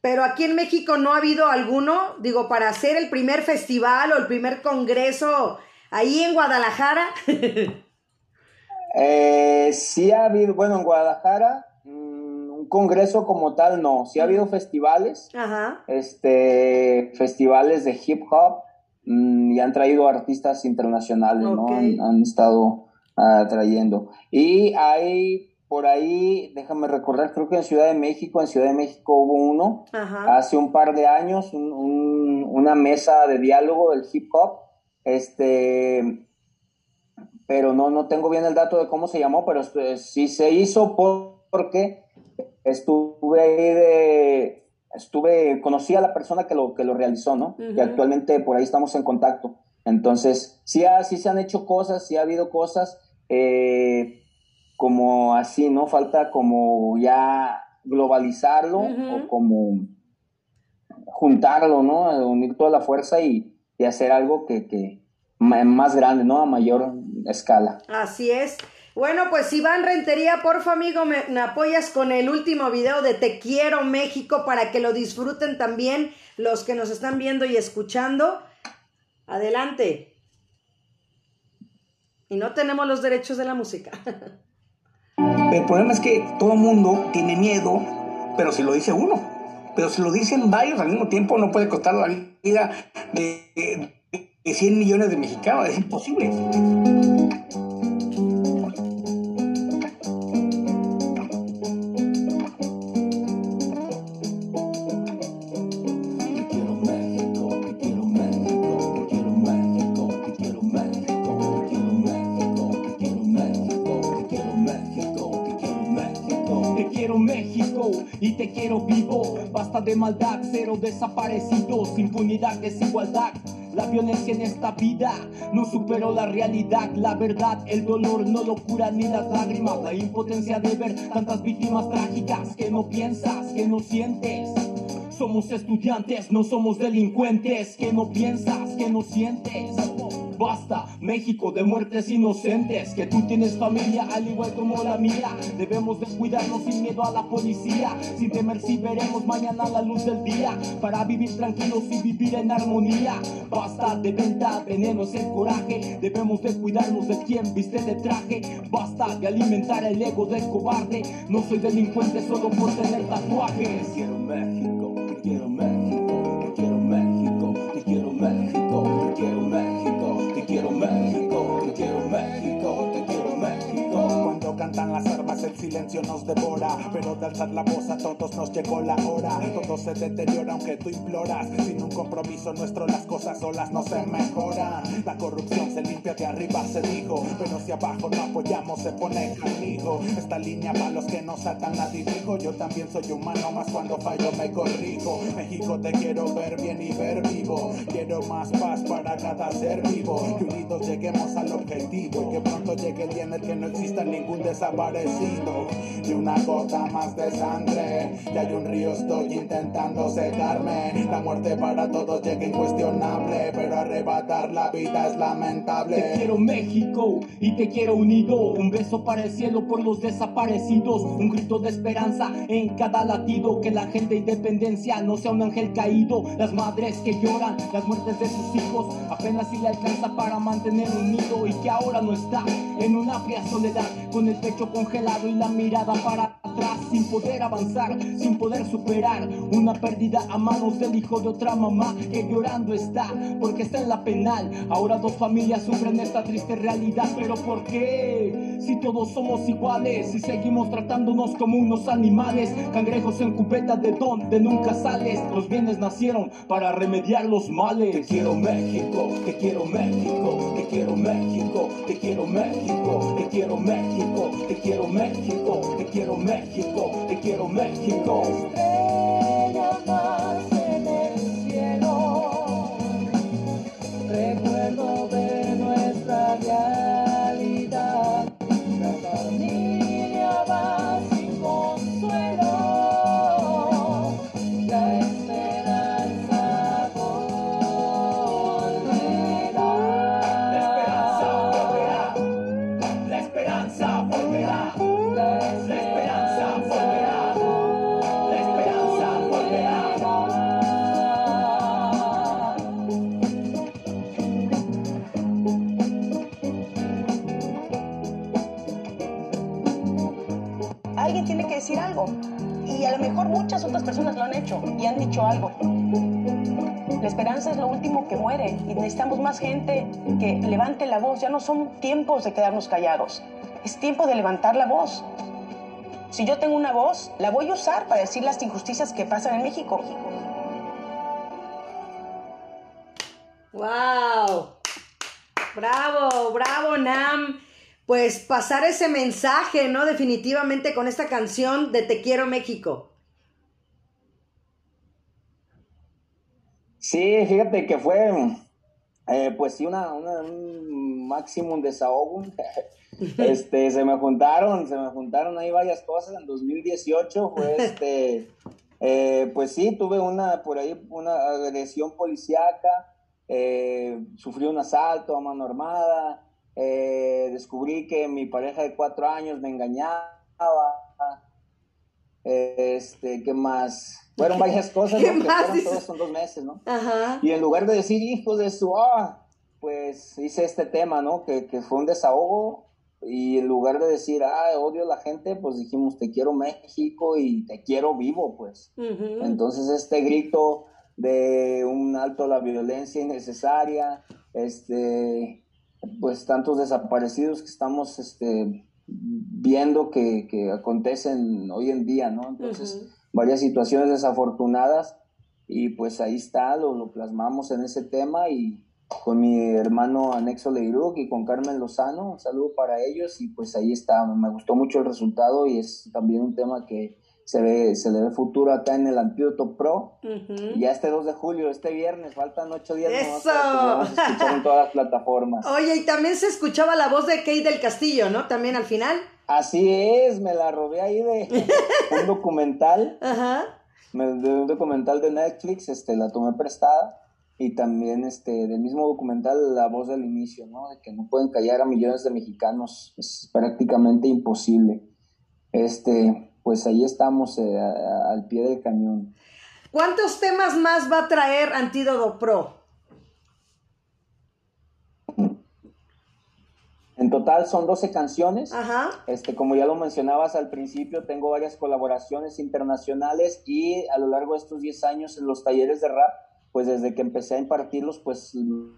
Pero aquí en México no ha habido alguno, digo, para hacer el primer festival o el primer congreso ahí en Guadalajara. Eh, sí ha habido, bueno, en Guadalajara, mm, un congreso como tal no, sí ha habido festivales, Ajá. este, festivales de hip hop mm, y han traído artistas internacionales, ¿no? Han, han estado ah, trayendo. Y hay por ahí, déjame recordar, creo que en Ciudad de México, en Ciudad de México hubo uno Ajá. hace un par de años, un- un- una mesa de diálogo del hip hop, este, pero no, no tengo bien el dato de cómo se llamó, pero sí se hizo por- porque estuve ahí de, estuve, conocí a la persona que lo, que lo realizó, ¿no? Y actualmente por ahí estamos en contacto. Entonces, sí, ha- sí se han hecho cosas, sí ha habido cosas, eh, como así, ¿no? Falta como ya globalizarlo o como juntarlo, ¿no? Unir toda la fuerza y, y hacer algo que, que más grande, ¿no? A mayor escala. Así es. Bueno, pues Iván Rentería, porfa amigo, me, me apoyas con el último video de Te quiero México para que lo disfruten también los que nos están viendo y escuchando. Adelante. Y no tenemos los derechos de la música. El problema es que todo mundo tiene miedo, pero si lo dice uno. Pero si lo dicen varios al mismo tiempo, no puede costar la vida de, de- de 100 millones de mexicanos. Es imposible. Y te quiero vivo. Basta de maldad, cero desaparecidos, impunidad, desigualdad. La violencia en esta vida no superó la realidad, la verdad, el dolor no lo cura ni las lágrimas, la impotencia de ver tantas víctimas trágicas que no piensas, que no sientes. Somos estudiantes, no somos delincuentes. Que no piensas, que no sientes. Basta, México, de muertes inocentes. Que tú tienes familia al igual como la mía. Debemos de cuidarnos sin miedo a la policía. Sin temer si veremos mañana la luz del día. Para vivir tranquilos y vivir en armonía. Basta de venta, veneno es el coraje. Debemos de cuidarnos de quien viste de traje. Basta de alimentar el ego del cobarde. No soy delincuente solo por tener tatuajes. Quiero México, quiero México, quiero México, quiero México, quiero México, cantan las armas el silencio nos devora Pero de alzar la voz a todos nos llegó la hora. Todo se deteriora aunque tú imploras Sin un compromiso nuestro las cosas solas no se mejoran. La corrupción se limpia de arriba se dijo Pero si abajo no apoyamos se pone canijo. Esta línea para los que no saltan la dirijo Yo también soy humano más cuando fallo me corrijo. México te quiero ver bien y ver vivo Quiero más paz para cada ser vivo. Que unidos lleguemos al objetivo Y que pronto llegue el día en el que no exista ningún desaparecido Y una gota más de sangre Y hay un río estoy intentando secarme La muerte para todos llega incuestionable Pero arrebatar la vida es lamentable Te quiero México y te quiero unido. Un beso para el cielo por los desaparecidos. Un grito de esperanza en cada latido. Que la gente de independencia no sea un ángel caído. Las madres que lloran las muertes de sus hijos. Apenas si le alcanza para mantener un nido. Y que ahora no está en una fría soledad. Con el pecho congelado y la mirada para atrás sin poder avanzar, sin poder superar una pérdida a manos del hijo de otra mamá que llorando está porque está en la penal. Ahora dos familias sufren esta triste realidad, pero ¿por qué? Si todos somos iguales, si seguimos tratándonos como unos animales, cangrejos en cubeta de donde nunca sales, los bienes nacieron para remediar los males. Te quiero México, te quiero México, te quiero México, te quiero México, te quiero México, te quiero México, te quiero México, te quiero México. Estrella más personas lo han hecho y han dicho algo. La esperanza es lo último que muere y necesitamos más gente que levante la voz. Ya no son tiempos de quedarnos callados. Es tiempo de levantar la voz. Si yo tengo una voz, la voy a usar para decir las injusticias que pasan en México. ¡Wow! Bravo, bravo, Nam. Pues pasar ese mensaje, ¿no? Definitivamente con esta canción de Te quiero México. Sí, fíjate que fue, eh, pues sí, una, una- un máximo desahogo. Este, se me juntaron, se me juntaron ahí varias cosas. En 2018 fue este, eh, pues sí, tuve una, por ahí, una agresión policíaca, eh, sufrí un asalto a mano armada, eh, descubrí que mi pareja de cuatro años me engañaba, este, ¿qué más? Fueron varias cosas, ¿Qué ¿no? Que fueron todos son dos meses, ¿no? Ajá. Y en lugar de decir hijos de su, ah, pues hice este tema, ¿no? Que, que fue un desahogo. Y en lugar de decir, ah, odio a la gente, pues dijimos, te quiero México y te quiero vivo, pues. Entonces este grito de un alto a la violencia innecesaria, este, pues tantos desaparecidos que estamos este, viendo que, que acontecen hoy en día, ¿no? Entonces. Varias situaciones desafortunadas y pues ahí está, lo, lo plasmamos en ese tema y con mi hermano Anexo Leiruk y con Carmen Lozano, un saludo para ellos y pues ahí está, me gustó mucho el resultado y es también un tema que se ve, se le ve futuro acá en el Antídoto Pro. Ujú. Y ya este 2 de julio, este viernes, faltan ocho días nomás ¡Eso! vamos a escuchar en todas las plataformas. Oye, y también se escuchaba la voz de Kate del Castillo, ¿no? También al final. Así es, me la robé ahí de un documental, Ajá. me- de un documental de Netflix, este, la tomé prestada. Y también este, del mismo documental, la voz del inicio, ¿no? De que no pueden callar a millones de mexicanos, es prácticamente imposible. Este, pues ahí estamos eh, a- a- al pie del cañón. ¿Cuántos temas más va a traer Antídoto Pro? En total son 12 canciones. Ajá. Este, como ya lo mencionabas al principio, tengo varias colaboraciones internacionales y a lo largo de estos 10 años en los talleres de rap, pues desde que empecé a impartirlos, pues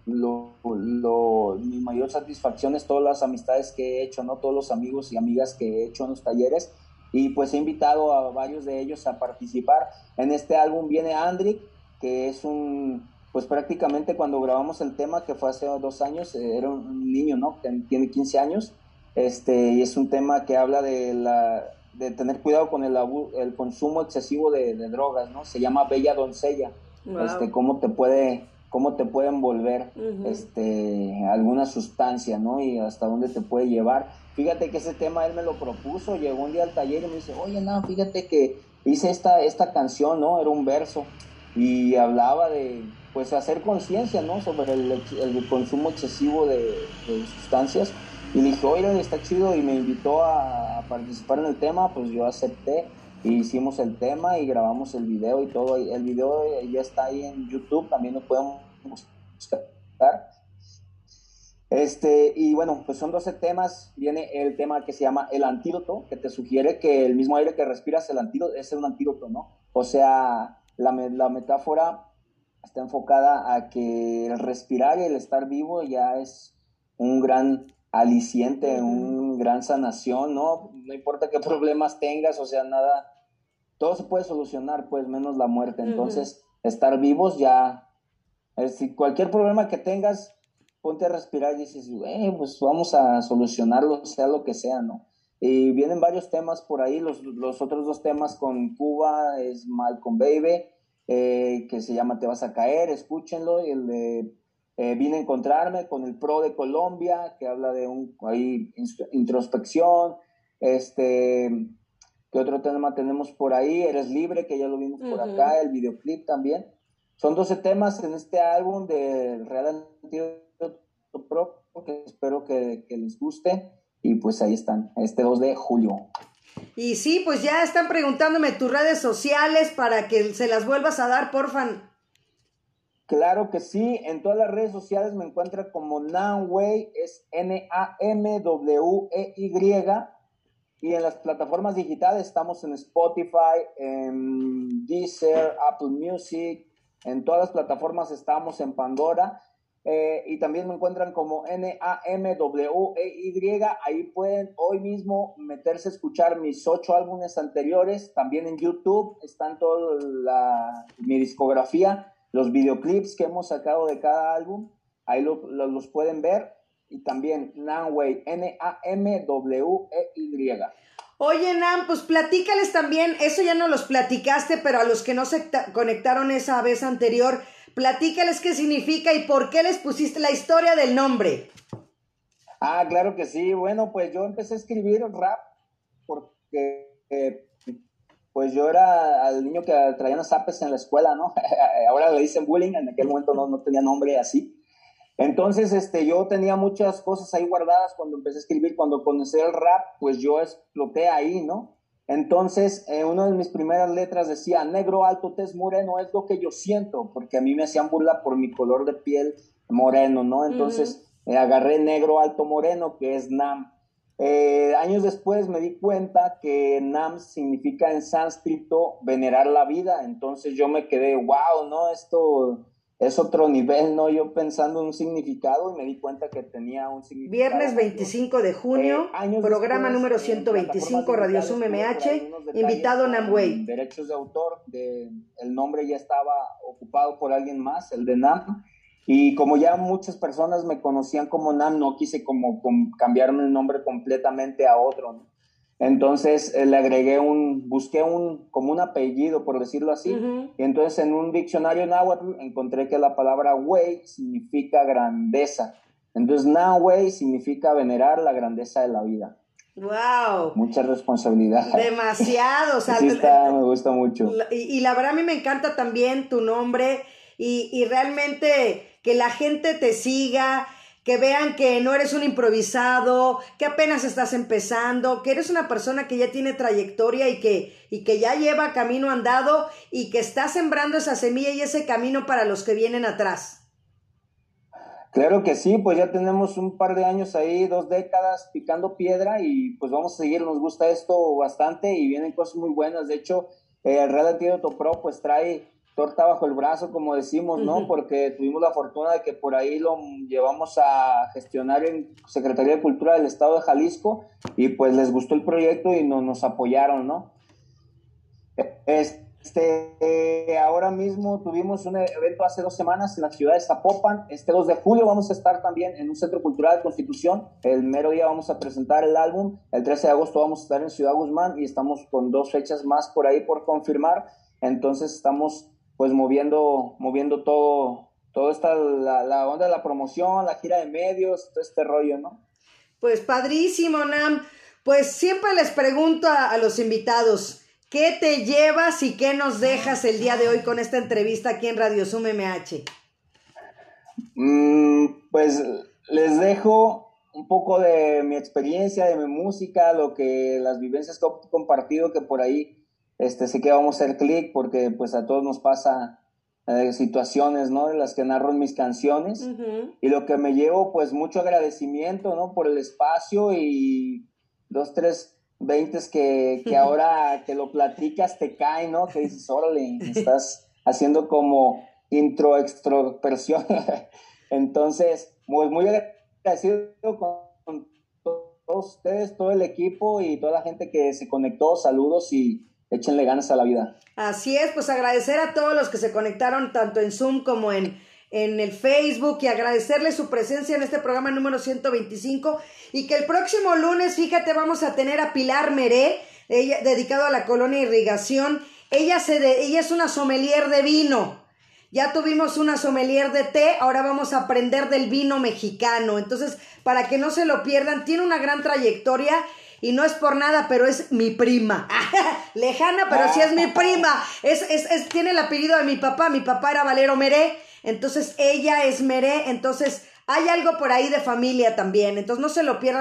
lo, lo- mi mayor satisfacción es todas las amistades que he hecho, ¿no? Todos los amigos y amigas que he hecho en los talleres y pues he invitado a varios de ellos a participar. En este álbum viene Andrick, que es un, pues prácticamente cuando grabamos el tema, que fue hace dos años, eh, era un niño, ¿no? Que tiene 15 años, este, y es un tema que habla de la de tener cuidado con el, abu- el consumo excesivo de, de drogas, ¿no? Se llama Bella Doncella, Wow. este, cómo te puede, cómo te puede envolver este, alguna sustancia, ¿no? Y hasta dónde te puede llevar. Fíjate que ese tema él me lo propuso, llegó un día al taller y me dice, oye, no, fíjate que hice esta, esta canción, ¿no? Era un verso y hablaba de, pues, hacer conciencia, ¿no? Sobre el, el consumo excesivo de, de sustancias. Y dije, oye, está chido y me invitó a, participar en el tema, pues yo acepté. Y hicimos el tema y grabamos el video y todo. El video ya está ahí en YouTube, también lo pueden buscar. Este, y bueno, pues son 12 temas. Viene el tema que se llama el antídoto, que te sugiere que el mismo aire que respiras, el antídoto, es un antídoto, ¿no? O sea, la, la metáfora está enfocada a que el respirar y el estar vivo ya es un gran aliciente, un gran sanación, ¿no? No importa qué problemas tengas, o sea, nada, todo se puede solucionar, pues menos la muerte. Entonces, estar vivos ya, si cualquier problema que tengas, ponte a respirar y dices, pues vamos a solucionarlo, sea lo que sea, ¿no? Y vienen varios temas por ahí, los, los otros dos temas con Cuba es Malcolm Baby, eh, que se llama Te vas a caer, escúchenlo, y el de eh, Vine a encontrarme con el Pro de Colombia, que habla de un ahí, introspección, este, ¿qué otro tema tenemos por ahí? Eres libre, que ya lo vimos por acá, el videoclip también. Son 12 temas en este álbum de Real Pro, que espero que, que les guste. Y pues ahí están, este 2 de julio. Y sí, pues ya están preguntándome tus redes sociales para que se las vuelvas a dar, porfa. Claro que sí, en todas las redes sociales me encuentra como Namway, es N-A-M-W-E-Y. Y en las plataformas digitales estamos en Spotify, en Deezer, Apple Music, en todas las plataformas estamos en Pandora. Eh, y también me encuentran como N-A-M-W-E-Y. Ahí pueden hoy mismo meterse a escuchar mis ocho álbumes anteriores. También en YouTube están toda mi discografía, los videoclips que hemos sacado de cada álbum. Ahí los pueden ver. Y también Namway, N-A-M-W-E-Y. Oye, Nam, pues platícales también, eso ya no los platicaste, pero a los que no se conectaron esa vez anterior, Platícales qué significa y por qué les pusiste la historia del nombre. Ah, claro que sí. Bueno, pues yo empecé a escribir rap porque eh, pues yo era el niño que traía las apes en la escuela, ¿no? Ahora le dicen bullying, en aquel momento no, no tenía nombre así. Entonces, este, yo tenía muchas cosas ahí guardadas cuando empecé a escribir, cuando conocí el rap, pues yo exploté ahí, ¿no? Entonces, eh, una de mis primeras letras decía, negro alto, tez moreno, es lo que yo siento, porque a mí me hacían burla por mi color de piel moreno, ¿no? Entonces, eh, agarré negro alto moreno, que es Nam. Eh, años después me di cuenta que Nam significa en sánscrito venerar la vida, entonces yo me quedé, wow, ¿no? Esto es otro nivel, ¿no? Yo pensando en un significado y me di cuenta que tenía un significado. Viernes 25 de junio, eh, programa número 125, Radio Sum MH, invitado Namway. Derechos de autor, de, el nombre ya estaba ocupado por alguien más, el de Nam. Y como ya muchas personas me conocían como Nam, no quise como, como cambiarme el nombre completamente a otro, ¿no? Entonces eh, le agregué un, busqué un, como un apellido, por decirlo así. Y entonces en un diccionario náhuatl encontré que la palabra wey significa grandeza. Entonces Nahue significa venerar la grandeza de la vida. ¡Wow! Mucha responsabilidad. Demasiado, o sea, sí está, me gusta mucho. Y, la verdad a mí me encanta también tu nombre y, y realmente que la gente te siga, que vean que no eres un improvisado, que apenas estás empezando, que eres una persona que ya tiene trayectoria y que, y que ya lleva camino andado y que está sembrando esa semilla y ese camino para los que vienen atrás. Claro que sí, pues ya tenemos un par de años ahí, dos décadas picando piedra y pues vamos a seguir, nos gusta esto bastante y vienen cosas muy buenas. De hecho, eh, el Red Antídoto Pro pues trae torta bajo el brazo, como decimos, ¿no? Porque tuvimos la fortuna de que por ahí lo llevamos a gestionar en Secretaría de Cultura del Estado de Jalisco y pues les gustó el proyecto y no, nos apoyaron, ¿no? Este, ahora mismo tuvimos un evento hace dos semanas en la ciudad de Zapopan. Este 2 de julio vamos a estar también en un centro cultural de Constitución. El mero día vamos a presentar el álbum. El 13 de agosto vamos a estar en Ciudad Guzmán y estamos con dos fechas más por ahí por confirmar. Entonces estamos pues moviendo, moviendo todo, todo esta, la, la, onda de la promoción, la gira de medios, todo este rollo, ¿no? Pues padrísimo, Nam. Pues siempre les pregunto a, los invitados, ¿qué te llevas y qué nos dejas el día de hoy con esta entrevista aquí en Radio Sum MH? Mm, pues les dejo un poco de mi experiencia, de mi música, lo que las vivencias que he compartido, que por ahí este, sí que vamos a hacer clic porque pues a todos nos pasa eh, situaciones, ¿no? De las que narro en mis canciones. Y lo que me llevo, pues mucho agradecimiento, ¿no? Por el espacio y dos, tres veintes que, que ahora que lo platicas te caen, ¿no? Que dices, órale, estás haciendo como intro, extroversión. Entonces, muy, muy agradecido con todos ustedes, todo el equipo y toda la gente que se conectó. Saludos y échenle ganas a la vida. Así es, pues agradecer a todos los que se conectaron tanto en Zoom como en, en el Facebook y agradecerle su presencia en este programa número 125 y que el próximo lunes, fíjate, vamos a tener a Pilar Meré, ella, dedicado a la colonia irrigación. Ella, se de, ella es una sommelier de vino. Ya tuvimos una sommelier de té, ahora vamos a aprender del vino mexicano. Entonces, para que no se lo pierdan, tiene una gran trayectoria y no es por nada, pero es mi prima. Lejana, pero sí es mi prima. Es, es, es, tiene el apellido de mi papá. Mi papá era Valero Meré, entonces ella es Meré, entonces hay algo por ahí de familia también. Entonces no se lo pierdan.